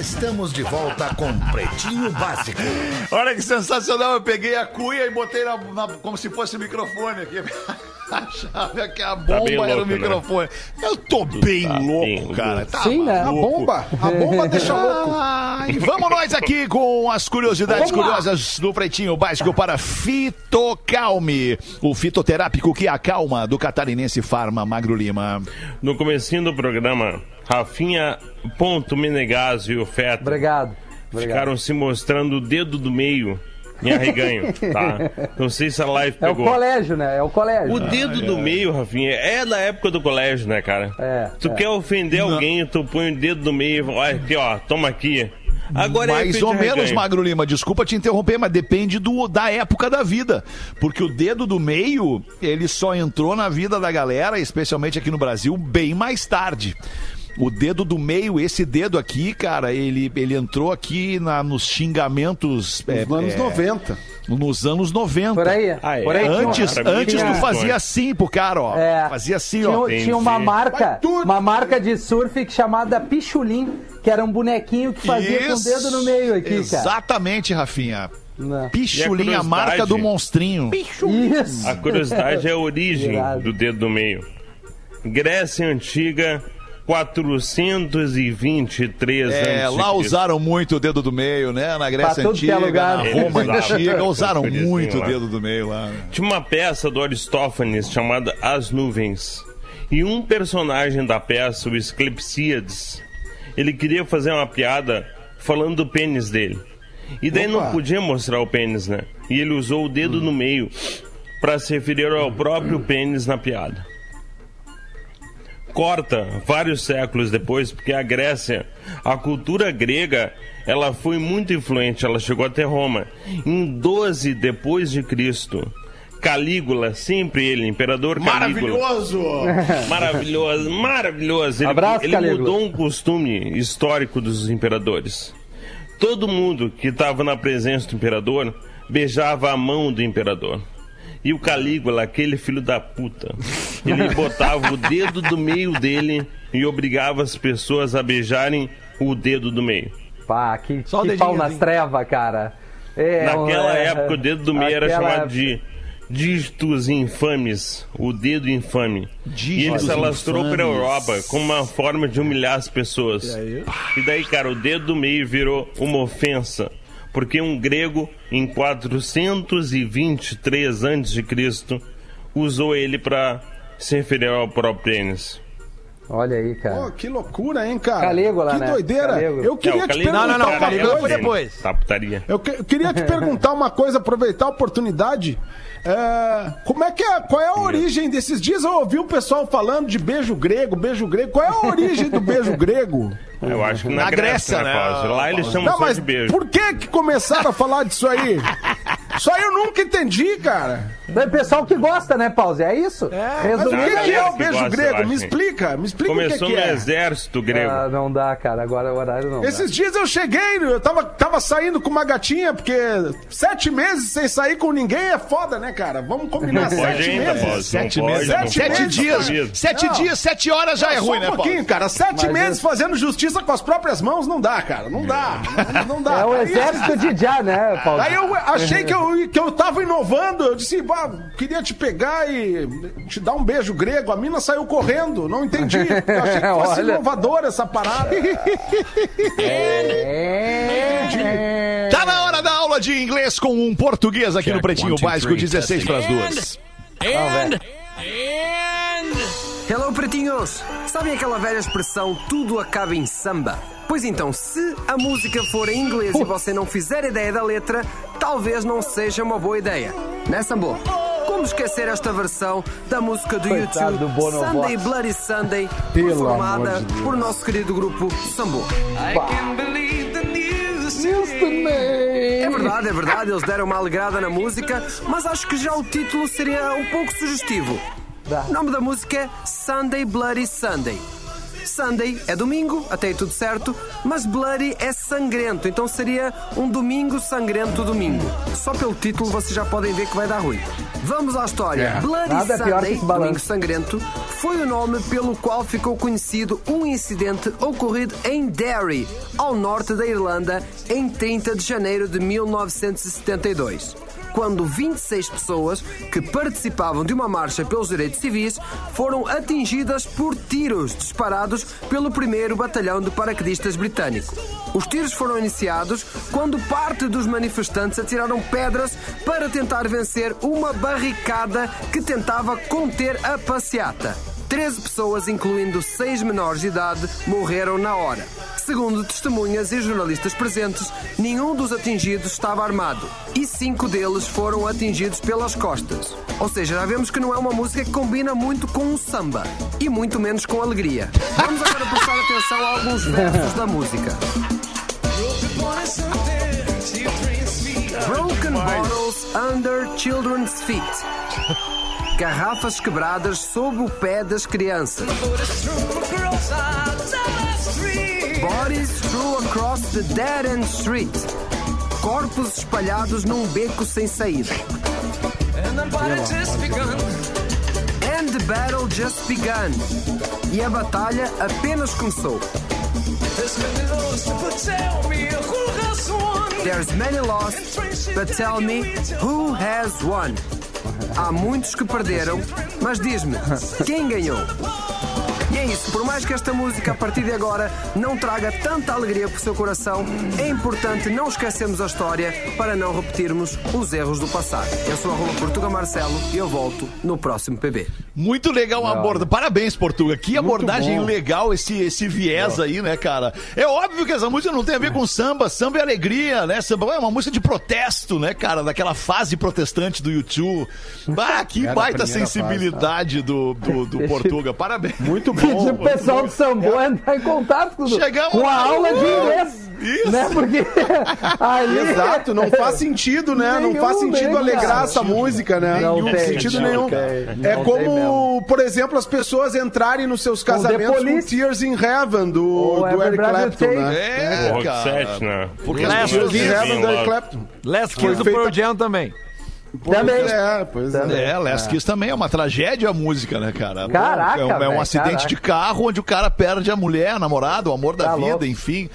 Estamos de volta com Pretinho Básico. Olha que sensacional, eu peguei a cuia e botei na, na- como se fosse o microfone aqui. Achava que a bomba bem era o né? microfone. Eu tô bem tá louco, bem cara. Tá Sim, né? A bomba, a bomba deixa louco. Ai, vamos nós aqui com as curiosidades curiosas do Pretinho Básico para Fitocalme, o fitoterápico que acalma do catarinense Farma Magro Lima. No comecinho do programa, Rafinha, Ponto, Menegaso e o Feto Obrigado. Obrigado. ficaram se mostrando o dedo do meio em arreganho, tá? Não sei se a live É o pegou. colégio, né? É o colégio. O dedo do meio, Rafinha, é da época do colégio, né, cara? É, Tu é. quer ofender alguém, tu põe o dedo do meio e olha aqui, ó, toma aqui. Agora é Mais efeito ou menos. Magro Lima. Desculpa te interromper, mas depende do, da época da vida. Porque o dedo do meio, ele só entrou na vida da galera, especialmente aqui no Brasil, bem mais tarde. O dedo do meio, esse dedo aqui, cara, ele, ele entrou aqui na, nos xingamentos. é, Nos anos é, 90. Nos anos 90. Por aí. Ah, é? Por aí tinha- Antes, mim, antes tinha- tu fazia assim pro cara, ó. É. Fazia assim, Tinha, ó. tinha uma marca, uma marca de surf que chamada Pichulim, que era um bonequinho que fazia com o dedo no meio aqui, cara. Exatamente, Rafinha. Não. Pichulinha, E a a marca do monstrinho. Isso. A curiosidade é a origem do dedo do meio. Grécia Antiga, 423 É, anos. lá usaram muito o dedo do meio, né? Na Grécia Pra é Antiga, lugar. na Roma. Antiga, usaram muito o dedo do meio lá. né? Tinha uma peça do Aristófanes chamada As Nuvens. E um personagem da peça, o Esclepsíades, ele queria fazer uma piada falando do pênis dele. E daí Opa. não podia mostrar o pênis, né? E ele usou o dedo no meio para se referir ao próprio pênis na piada. Corta vários séculos depois, porque a Grécia, a cultura grega, ela foi muito influente, ela chegou até Roma. Em 12 depois de Cristo, Calígula, sempre ele, imperador Calígula. Maravilhoso! Maravilhoso, maravilhoso. Ele, Abraço, ele Calígula. mudou um costume histórico dos imperadores. Todo mundo que estava na presença do imperador beijava a mão do imperador. E o Calígula, aquele filho da puta, ele botava o dedo do meio dele e obrigava as pessoas a beijarem o dedo do meio. Pá, que, Só que pau nas trevas, cara. É, Naquela é, época, o dedo do meio era chamado época. de dígitos infames, o dedo infame. e ele Dígitos se alastrou para a. Europa como uma forma de humilhar as pessoas. E, daí, cara, o dedo do meio virou uma ofensa. Porque um grego, em 423 a.C., usou ele para se referir ao próprio pênis. Olha aí, cara. Pô, que loucura, hein, cara? Calígula, que né? doideira. Calígula. Eu queria É, te perguntar Não, não, não, uma Calígula coisa. foi depois. Tá putaria. Eu, que- eu queria te perguntar uma coisa, aproveitar a oportunidade. É, como é que é? Qual é a origem desses dias? Eu ouvi o pessoal falando de beijo grego, beijo grego. Qual é a origem do beijo grego? Eu acho que na, Na Grécia, Grécia, né, né? Lá eles chamam Não, mas de beijo. por que que começaram a falar disso aí? Isso aí eu nunca entendi, cara. Pessoal que gosta, né, Pause? É isso? Mas o Resumindo, que, Tá, que é galera o beijo gosta, grego? Me explica, me explica Começou o que, no que é. exército grego. Ah, não dá, cara. Agora o horário não Esses dias eu cheguei, eu tava, tava saindo com uma gatinha, porque sete meses sem sair com ninguém é foda, né, cara? Vamos combinar Pode sete ainda, meses. Pause. Sete Não pode, meses. não Sete pode. Sete meses, dias. Sete Não. dias, sete horas já é Só ruim, um né, pouquinho, Paulo? cara. Sete Mas meses eu- fazendo justiça com as próprias mãos não dá, cara. Não dá. Não, não dá. É o exército de já, né, Paulo? Aí eu achei que eu, que eu tava inovando. Eu disse, bah, queria te pegar e te dar um beijo grego. A mina saiu correndo. Não entendi. Eu achei que fosse Olha. inovadora essa parada. É. Tá na hora da aula de inglês com um português aqui no Pretinho Básico, 16 para as duas. Hello, pretinhos! Sabem aquela velha expressão tudo acaba em samba? Pois então, se a música for em inglês e você não fizer ideia da letra, talvez não seja uma boa ideia. Né, Sambo? Como esquecer esta versão da música do Coitado do YouTube Bono Sunday. Bloody Sunday, performada de por nosso querido grupo Sambo? É verdade, é verdade, eles deram uma alegrada na música, mas acho que já o título seria um pouco sugestivo. Dá. O nome da música é Sunday Bloody Sunday. Sunday é domingo, até aí tudo certo, mas Bloody é sangrento, então seria um domingo sangrento domingo. Só pelo título vocês já podem ver que vai dar ruim. Vamos à história. Bloody Nada pior que Sunday, domingo sangrento, foi o nome pelo qual ficou conhecido um incidente ocorrido em Derry, ao norte da Irlanda, em 30 de janeiro de 1972 quando 26 pessoas que participavam de uma marcha pelos direitos civis foram atingidas por tiros disparados pelo 1 Batalhão de Paraquedistas Britânico. Os tiros foram iniciados quando parte dos manifestantes atiraram pedras para tentar vencer uma barricada que tentava conter a passeata. 13 pessoas, incluindo 6 menores de idade, morreram na hora. Segundo testemunhas e jornalistas presentes, nenhum dos atingidos estava armado e cinco deles foram atingidos pelas costas. Ou seja, já vemos que não é uma música que combina muito com o samba e muito menos com alegria. Vamos agora prestar atenção a alguns versos da música. Broken bottles under children's feet. Garrafas quebradas sob o pé das crianças. Bodies threw across the dead end street. Corpos espalhados num beco sem saída. And the battle just begun. E a batalha apenas começou. There's many lost, but tell me who has won. Há muitos que perderam, mas diz-me, quem ganhou? É isso, por mais que esta música a partir de agora não traga tanta alegria para o seu coração, é importante não esquecermos a história para não repetirmos os erros do passado. Eu sou a Rua Portuga Marcelo e eu volto no próximo PB. Muito legal a abordagem. Parabéns, Portuga. Que abordagem legal esse, esse viés aí, né, cara? É óbvio que essa música não tem a ver com samba. Samba é alegria, né? Samba é uma música de protesto, né, cara? Daquela fase protestante do YouTube. Bah, que Era a baita sensibilidade do, do, do Portuga. Parabéns. Muito bom. Pedir pro pessoal do Sambo entrar em contato com, Chegamos com a lá. aula de inglês. Isso. Né? Porque ali... Exato, não faz sentido, né? não Nenhum, faz sentido né, alegrar cara? essa música, né? Não Nenhum tem, sentido não nenhum. tem, é não como, por exemplo, as pessoas entrarem nos seus casamentos com Police. Tears in Heaven do, do Eric Clapton, Take. né? É, O Rock cara. 7, né? Porque Last as Tears in. Heaven do Eric. Clapton. Last Kiss do Pearl Jam também. Também. É, pois é. É, Last Kiss também é uma tragédia a música, né, cara? Caraca, É um, é um acidente caraca. de carro onde o cara perde a mulher, a namorada, o amor da Tá vida, louco. enfim.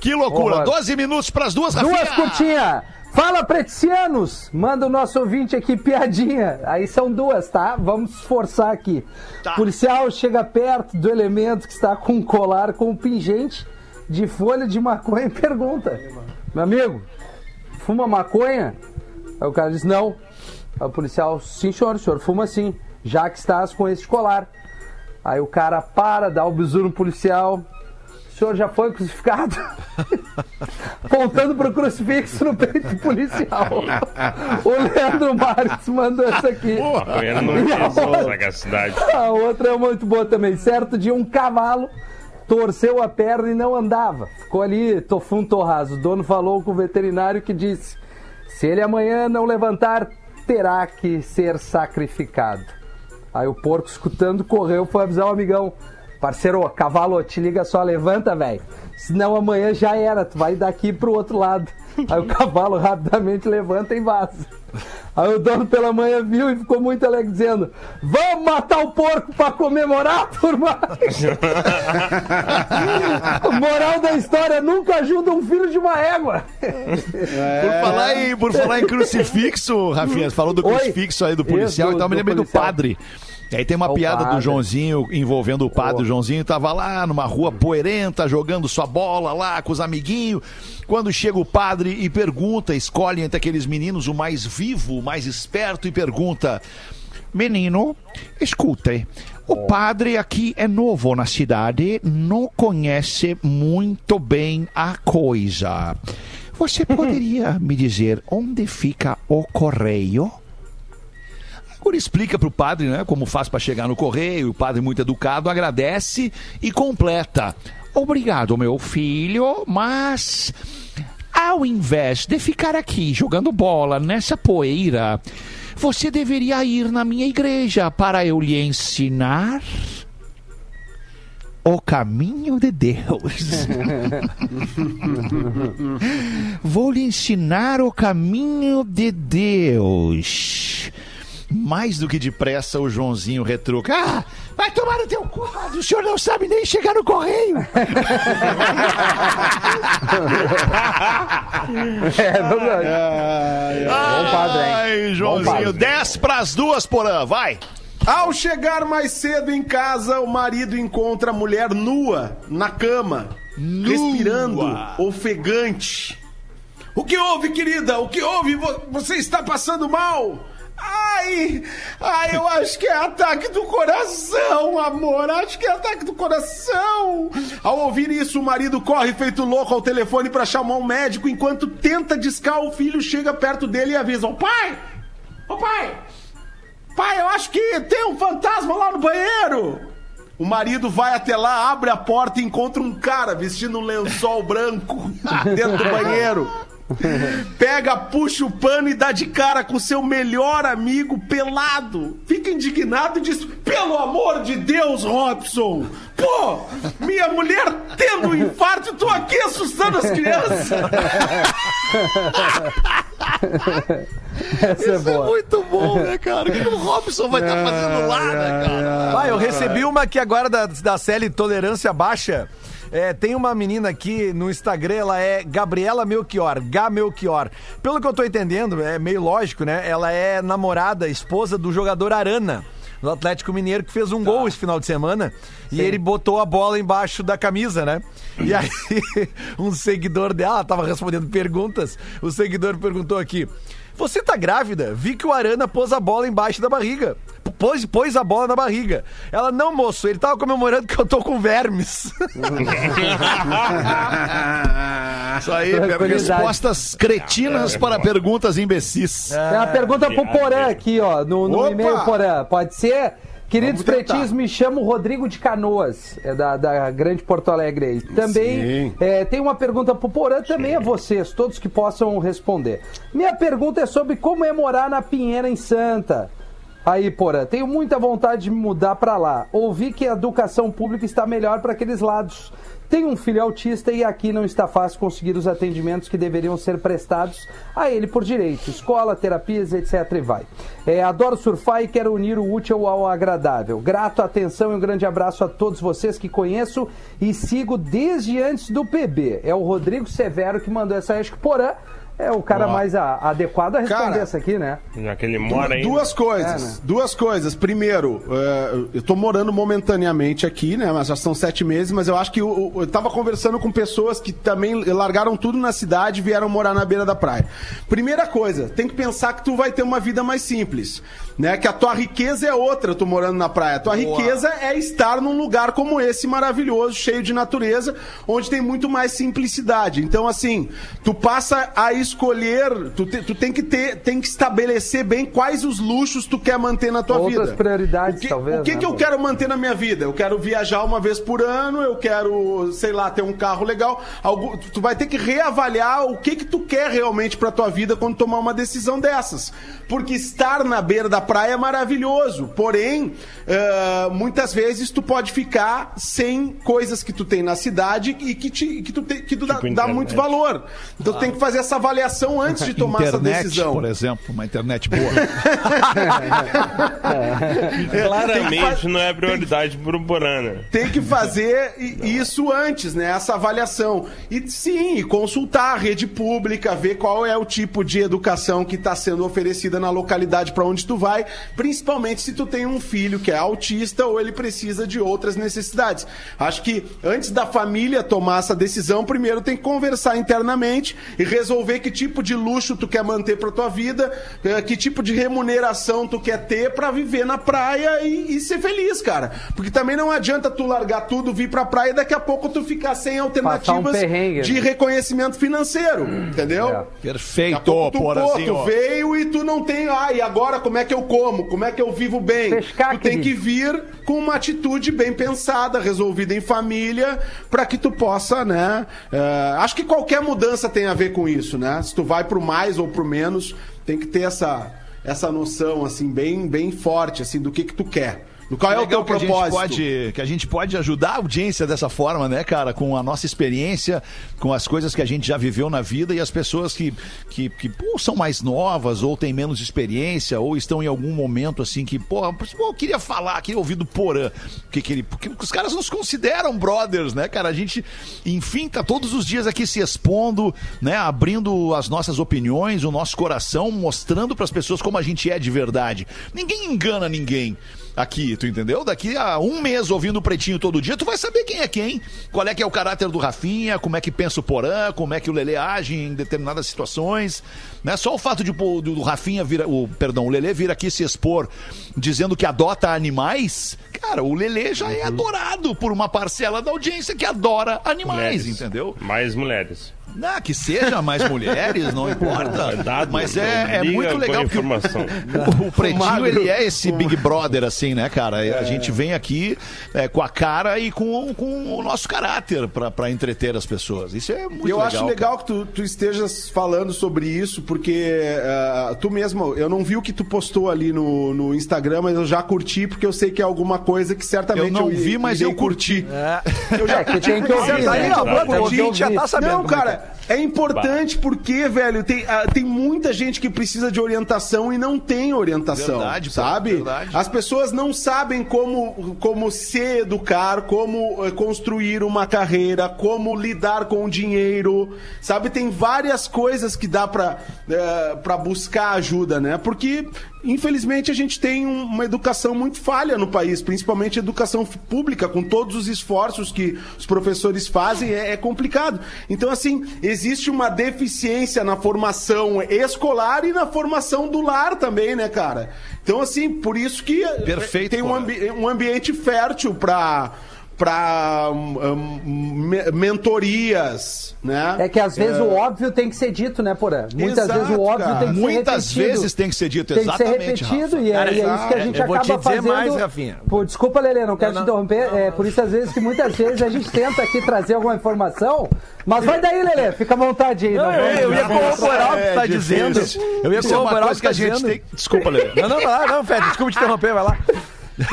Que loucura. Horror. 12 minutos pras duas, Rafinha. Duas curtinhas. Fala, preticianos! Manda o nosso ouvinte aqui, piadinha. Aí são duas, tá? Vamos esforçar aqui. Tá. Policial chega perto do elemento que está com um colar com um pingente de folha de maconha e pergunta: Meu amigo, fuma maconha? Aí o cara diz: Não. Aí o policial: Sim, senhor, o senhor fuma sim, já que estás com esse colar. Aí o cara para, dá o bisu no policial. O senhor já foi crucificado? Apontando pro crucifixo no peito do policial. o Leandro Marques mandou essa aqui. Ele não E a outra- sagacidade. a outra é muito boa também. Certo dia, um cavalo torceu a perna e não andava. Ficou ali, tofum torraso. O dono falou com o veterinário que disse: se ele amanhã não levantar, terá que ser sacrificado. Aí o porco, escutando, correu, foi avisar o amigão. Parceiro, cavalo, te liga só, levanta, velho. Senão amanhã já era, tu vai daqui pro outro lado. Aí o cavalo rapidamente levanta e vaza. Aí o dono pela manhã viu e ficou muito alegre, dizendo: Vamos matar o porco pra comemorar, turma! Moral da história: nunca ajuda um filho de uma égua. Por, falar em, por falar em crucifixo, Rafinha, você falou do Oi. crucifixo aí do policial, Isso, do- então eu me do lembrei do policial. padre. E aí tem uma O piada do padre. Joãozinho envolvendo o padre. Oh. O Joãozinho tava lá numa rua poeirenta, jogando sua bola lá com os amiguinhos. Quando chega o padre e pergunta, escolhe entre aqueles meninos o mais vivo, o mais esperto e pergunta: Menino, escute, o padre aqui é novo na cidade, não conhece muito bem a coisa. Você poderia me dizer onde fica o correio? Agora explica pro padre, né, como faz para chegar no correio. O padre, muito educado, agradece e completa. Obrigado, meu filho, mas ao invés de ficar aqui jogando bola nessa poeira, você deveria ir na minha igreja para eu lhe ensinar o caminho de Deus. Vou lhe ensinar o caminho de Deus. Mais do que depressa, o Joãozinho retruca. Ah, vai tomar no teu cu, padre, o senhor não sabe nem chegar no correio. É verdade. Bom padre, hein? Ai, Joãozinho, padre. 10 pras duas, porã, vai. Ao chegar mais cedo em casa, o marido encontra a mulher nua na cama, respirando, ofegante. O que houve, querida? O que houve? Vo- Você está passando mal? Ai, ai, eu acho que é ataque do coração, amor. Acho que é ataque do coração. Ao ouvir isso, o marido corre feito louco ao telefone para chamar um médico. Enquanto tenta discar, o filho chega perto dele e avisa: Ô pai! Ô pai! Pai, eu acho que tem um fantasma lá no banheiro. O marido vai até lá, abre a porta e encontra um cara vestindo um lençol branco dentro do banheiro. Pega, puxa o pano e dá de cara com seu melhor amigo pelado. Fica indignado e diz: Pelo amor de Deus, Robson! Pô, minha mulher tendo um infarto e tô aqui assustando as crianças. Essa é Isso é boa. muito bom, né, cara? O que o Robson vai estar fazendo lá, né, cara? Ah, eu recebi uma aqui agora da, da série Tolerância Baixa. É, tem uma menina aqui no Instagram, ela é Gabriela Melchior, Gá Melchior. Pelo que eu tô entendendo, é meio lógico, né? Ela é namorada, esposa do jogador Arana, do Atlético Mineiro, que fez um gol esse final de semana. E ele botou a bola embaixo da camisa, né? E aí, um seguidor dela tava respondendo perguntas. O seguidor perguntou aqui: Você tá grávida? Vi que o Arana pôs a bola embaixo da barriga. Pôs, pôs a bola na barriga. Ela, não, moço, ele tava comemorando que eu tô com vermes. Isso aí, respostas cretinas para perguntas imbecis. Tem uma pergunta pro Porã aqui, ó, no, no Opa! e-mail Porã. Pode ser? Queridos pretinhos, me chamo Rodrigo de Canoas, é da, da Grande Porto Alegre aí. Também Sim. é, tem uma pergunta pro Porã, também a vocês, todos que possam responder. Minha pergunta é sobre como é morar na Pinheira em Santa. Aí, Porã, tenho muita vontade de me mudar pra lá. Ouvi que a educação pública está melhor para aqueles lados. Tenho um filho autista e aqui não está fácil conseguir os atendimentos que deveriam ser prestados a ele por direito. Escola, terapias, etc. e vai. É, adoro surfar e quero unir o útil ao agradável. Grato, atenção e um grande abraço a todos vocês que conheço e sigo desde antes do PB. É o Rodrigo Severo que mandou essa. Acho que Porã é o cara mais a- adequado a responder Cara, essa aqui, né? Já que ele mora ainda. Duas coisas. É, né? Duas coisas. Primeiro, eh, eu tô morando momentaneamente aqui, né? Mas já são sete meses, mas eu acho que eu, eu tava conversando com pessoas que também largaram tudo na cidade e vieram morar na beira da praia. Primeira coisa, tem que pensar que tu vai ter uma vida mais simples. Né? Que a tua riqueza é outra, tu morando na praia. A tua riqueza é estar num lugar como esse maravilhoso, cheio de natureza, onde tem muito mais simplicidade. Então, assim, tu passa a escolher, tu, te- tu tem que ter, tem que estabelecer bem quais os luxos tu quer manter na tua Outras vida. prioridades, o que, talvez, O que, né, que eu quero manter na minha vida? Eu quero viajar uma vez por ano, eu quero, sei lá, ter um carro legal. Algu- tu vai ter que reavaliar o que que tu quer realmente pra tua vida quando tomar uma decisão dessas. Porque estar na beira da praia é maravilhoso. Porém, eh, muitas vezes tu pode ficar sem coisas que tu tem na cidade e que, te, que tu, te- que tu dá, dá internet. muito valor. Então tu tem que fazer essa avaliação antes de tomar essa internet, decisão. por exemplo, uma internet boa. Claramente não é prioridade pro Borana. Tem que fazer isso antes, né? Essa avaliação. E sim, e consultar a rede pública, ver qual é o tipo de educação que está sendo oferecida na localidade para onde tu vai, principalmente se tu tem um filho que é autista ou ele precisa de outras necessidades. Acho que antes da família tomar essa decisão, primeiro tem que conversar internamente e resolver que tipo de luxo tu quer manter para tua vida, eh, que tipo de remuneração tu quer ter para viver na praia e, e ser feliz, cara. Porque também não adianta tu largar tudo, vir pra praia e daqui a pouco tu ficar sem alternativas perrengue, de né? reconhecimento financeiro, entendeu? É. Perfeito, pouco tu, pô, Porazinho. tu veio e tu não tem. Ah, e agora como é que eu como? Como é que eu vivo bem? Pescar, tu tem querido. que vir com uma atitude bem pensada, resolvida em família, pra que tu possa, né? eh, acho que qualquer mudança tem a ver com isso, né? Se tu vai pro mais ou pro menos, tem que ter essa, essa noção, assim, bem, bem forte, assim, do que que tu quer. Qual é o teu Legal que a propósito. pode que a gente pode ajudar a audiência dessa forma, né, cara, com a nossa experiência, com as coisas que a gente já viveu na vida e as pessoas que que, que pô, são mais novas ou têm menos experiência ou estão em algum momento assim que, pô, pô, eu queria falar, queria ouvir do Porã, que que ele, porque os caras nos consideram brothers, né, cara? A gente enfim tá todos os dias aqui se expondo, né, abrindo as nossas opiniões, o nosso coração, mostrando para as pessoas como a gente é de verdade. Ninguém engana ninguém aqui, tu entendeu? Daqui a um mês ouvindo o Pretinho todo dia, tu vai saber quem é quem, qual é que é o caráter do Rafinha, como é que pensa o Porã, como é que o Lelê age em determinadas situações, né? Só o fato de do, do Rafinha vir, o perdão, o Lelê vir aqui se expor dizendo que adota animais, cara, o Lelê já é adorado por uma parcela da audiência que adora animais, Mulheres. entendeu? Mais mulheres. Ah, que seja mais mulheres, não importa. Dado, Mas é, é liga muito legal porque o- informação. o, Pretinho, Magro. ele é esse Big Brother, assim, né, cara? A gente vem aqui é, com a cara e com, com o nosso caráter pra, pra entreter as pessoas. Isso é muito E eu legal. acho legal que tu, tu estejas falando sobre isso, porque ah, tu mesmo, eu não vi o que tu postou ali no, no Instagram, mas eu já curti, porque eu sei que é alguma coisa que certamente Eu não i- vi, mas eu curti. Eu já É, que tem que ouvir, tá né? que já tá sabendo. Não, é que é. Cara, é importante porque, velho, tem, ah, tem muita gente que precisa de orientação e não tem orientação. Verdade, sabe? verdade. As pessoas não sabem como, como se educar, como eh, construir uma carreira, como lidar com o dinheiro, sabe? Tem várias coisas que dá pra, eh, pra buscar ajuda, né? Porque, infelizmente, a gente tem um- uma educação muito falha no país, principalmente educação pública, com todos os esforços que os professores fazem, é, é complicado. Então, assim, existe uma deficiência na formação escolar e na formação do lar também, né, cara? Então, assim, por isso que Perfeito, tem um, ambi- um ambiente fértil para para mentorias, né? É que às vezes o óbvio tem que ser dito, né, Porã? Muitas Exato, vezes o óbvio cara. tem que ser Muitas repetido. vezes tem que ser dito, Tem que ser exatamente, repetido Rafa. e é, Cara, e é isso que a eu gente vou acaba te dizer fazendo. mais, Rafinha. Pô, desculpa, Lelê, não quero Não, te não, interromper. é por isso às vezes que muitas vezes a gente tenta aqui trazer alguma informação, mas vai daí, Lelê, fica à vontade aí. Não, não eu, eu ia corroborar o que tu tá É dizendo. difícil. Eu ia é corroborar o que a tá gente dizendo. tem. Desculpa, Lelê. Não, não, não, não, Fede, desculpa te interromper, vai lá.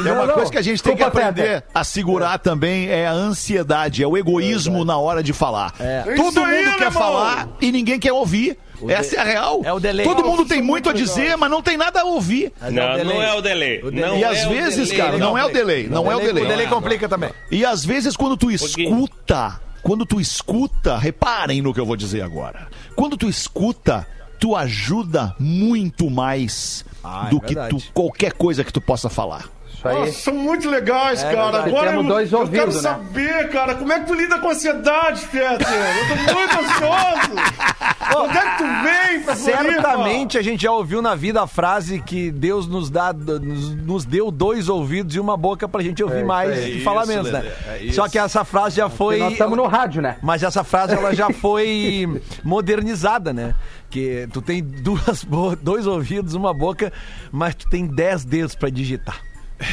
É uma Não, coisa que a gente tem que aprender a segurar também é a ansiedade, é o egoísmo na hora de falar. Todo Isso aí, mundo quer faça e ninguém quer ouvir. Essa é a real. é o delay. Todo mundo tem é muito a dizer, mas não tem nada a ouvir. Não, não é o delay. Não e é às o vezes, delay. cara, não é o delay, não é o delay. O delay complica também. E às vezes quando tu escuta, quando tu escuta, reparem no que eu vou dizer agora. Quando tu escuta, tu ajuda muito mais Ah, é do que tu qualquer coisa que tu possa falar. Isso aí. Nossa, são muito legais, É, cara. Agora Temos eu, dois eu quero né? saber, cara, como é que tu lida com a ansiedade, Peter? Eu tô muito ansioso. Onde é que tu vem pra Floripa? Certamente a gente já ouviu na vida a frase que Deus nos, dá, nos, nos deu dois ouvidos e uma boca pra gente ouvir mais é e falar isso, menos, né? É. Só que essa frase já foi. Nós estamos no rádio, né? Mas essa frase ela já foi modernizada, né? Que tu tem duas bo- dois ouvidos, uma boca, mas tu tem dez dedos pra digitar.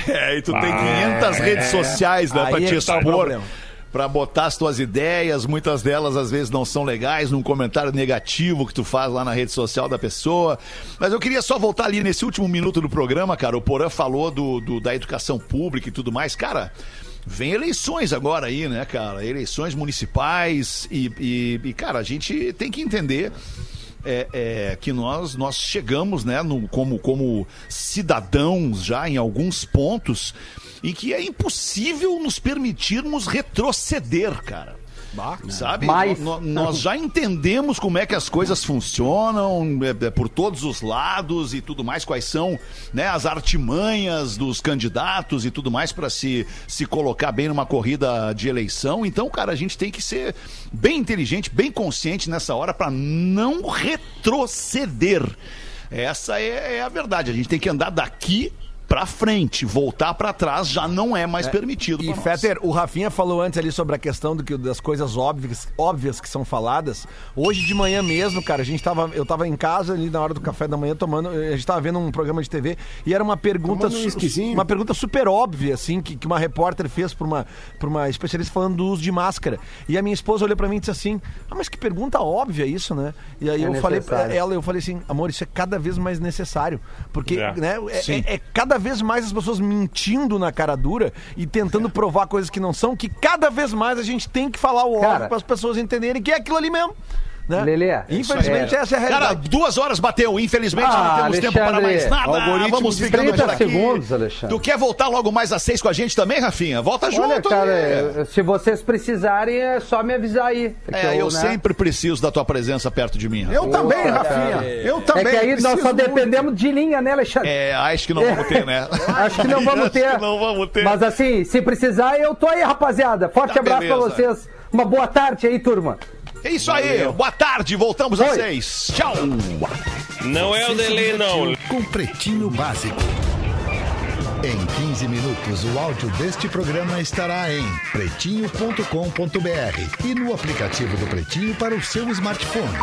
É, e tu tem 500 redes sociais, né, Aí pra é te tá expor. Pra botar as tuas ideias, muitas delas às vezes não são legais, num comentário negativo que tu faz lá na rede social da pessoa. Mas eu queria só voltar ali nesse último minuto do programa, cara. O Porã falou do, do- da educação pública e tudo mais. Cara, vem eleições agora aí, né, cara? Eleições municipais e, e- e, cara, a gente tem que entender é, é, que nós, nós chegamos, né, no- como, como cidadãos já em alguns pontos em que é impossível nos permitirmos retroceder, cara. Sabe? Mas- No- no- nós já entendemos como é que as coisas funcionam é, é, por todos os lados e tudo mais, quais são né, as artimanhas dos candidatos e tudo mais para se, se colocar bem numa corrida de eleição. Então, cara, a gente tem que ser bem inteligente, bem consciente nessa hora para não retroceder. Essa é, é a verdade. A gente tem que andar daqui pra frente, voltar pra trás já não é mais permitido. E. Fetter, o Rafinha falou antes ali sobre a questão do que, das coisas óbvias, óbvias que são faladas. Hoje de manhã mesmo, cara, a gente tava, eu tava em casa ali na hora do café da manhã tomando, a gente tava vendo um programa de TV e era uma pergunta um uma pergunta super óbvia assim que, que uma repórter fez pra uma pra uma especialista falando do uso de máscara. E a minha esposa olhou pra mim e disse assim: "Ah, mas que pergunta óbvia isso, né?" E aí É eu falei pra necessário. ela, eu falei assim: "Amor, isso é cada vez mais necessário, porque, É. né, é- é- é cada vez mais as pessoas mentindo na cara dura e tentando provar coisas que não são, que cada vez mais a gente tem que falar o óbvio para as pessoas entenderem que é aquilo ali mesmo. Né? Lelê, Infelizmente, é- essa é a Cara, realidade. duas horas bateu. Infelizmente, Ah, não temos tempo para Alexandre, mais nada. Vamos ficando 30 por aqui. segundos, Alexandre. Tu quer voltar logo mais às seis com a gente também, Rafinha? Volta junto. Olha, cara, aí. é, se vocês precisarem, é só me avisar aí. É, eu né, sempre preciso da tua presença perto de mim. Rafinha. Eu também, Rafinha. cara. Eu É também. que aí nós só muito. dependemos de linha, né, Alexandre? É, acho que não vamos ter, né? Acho que não vamos ter. Acho que não vamos ter. Mas assim, se precisar, eu tô aí, rapaziada. Forte Tá, abraço pra beleza. vocês. Uma boa tarde aí, turma. É isso aí. Boa tarde. Voltamos às Oi. seis. Tchau. Não é o delay, não. Com Pretinho Básico. Em 15 minutos, o áudio deste programa estará em pretinho.com.br e no aplicativo do Pretinho para o seu smartphone.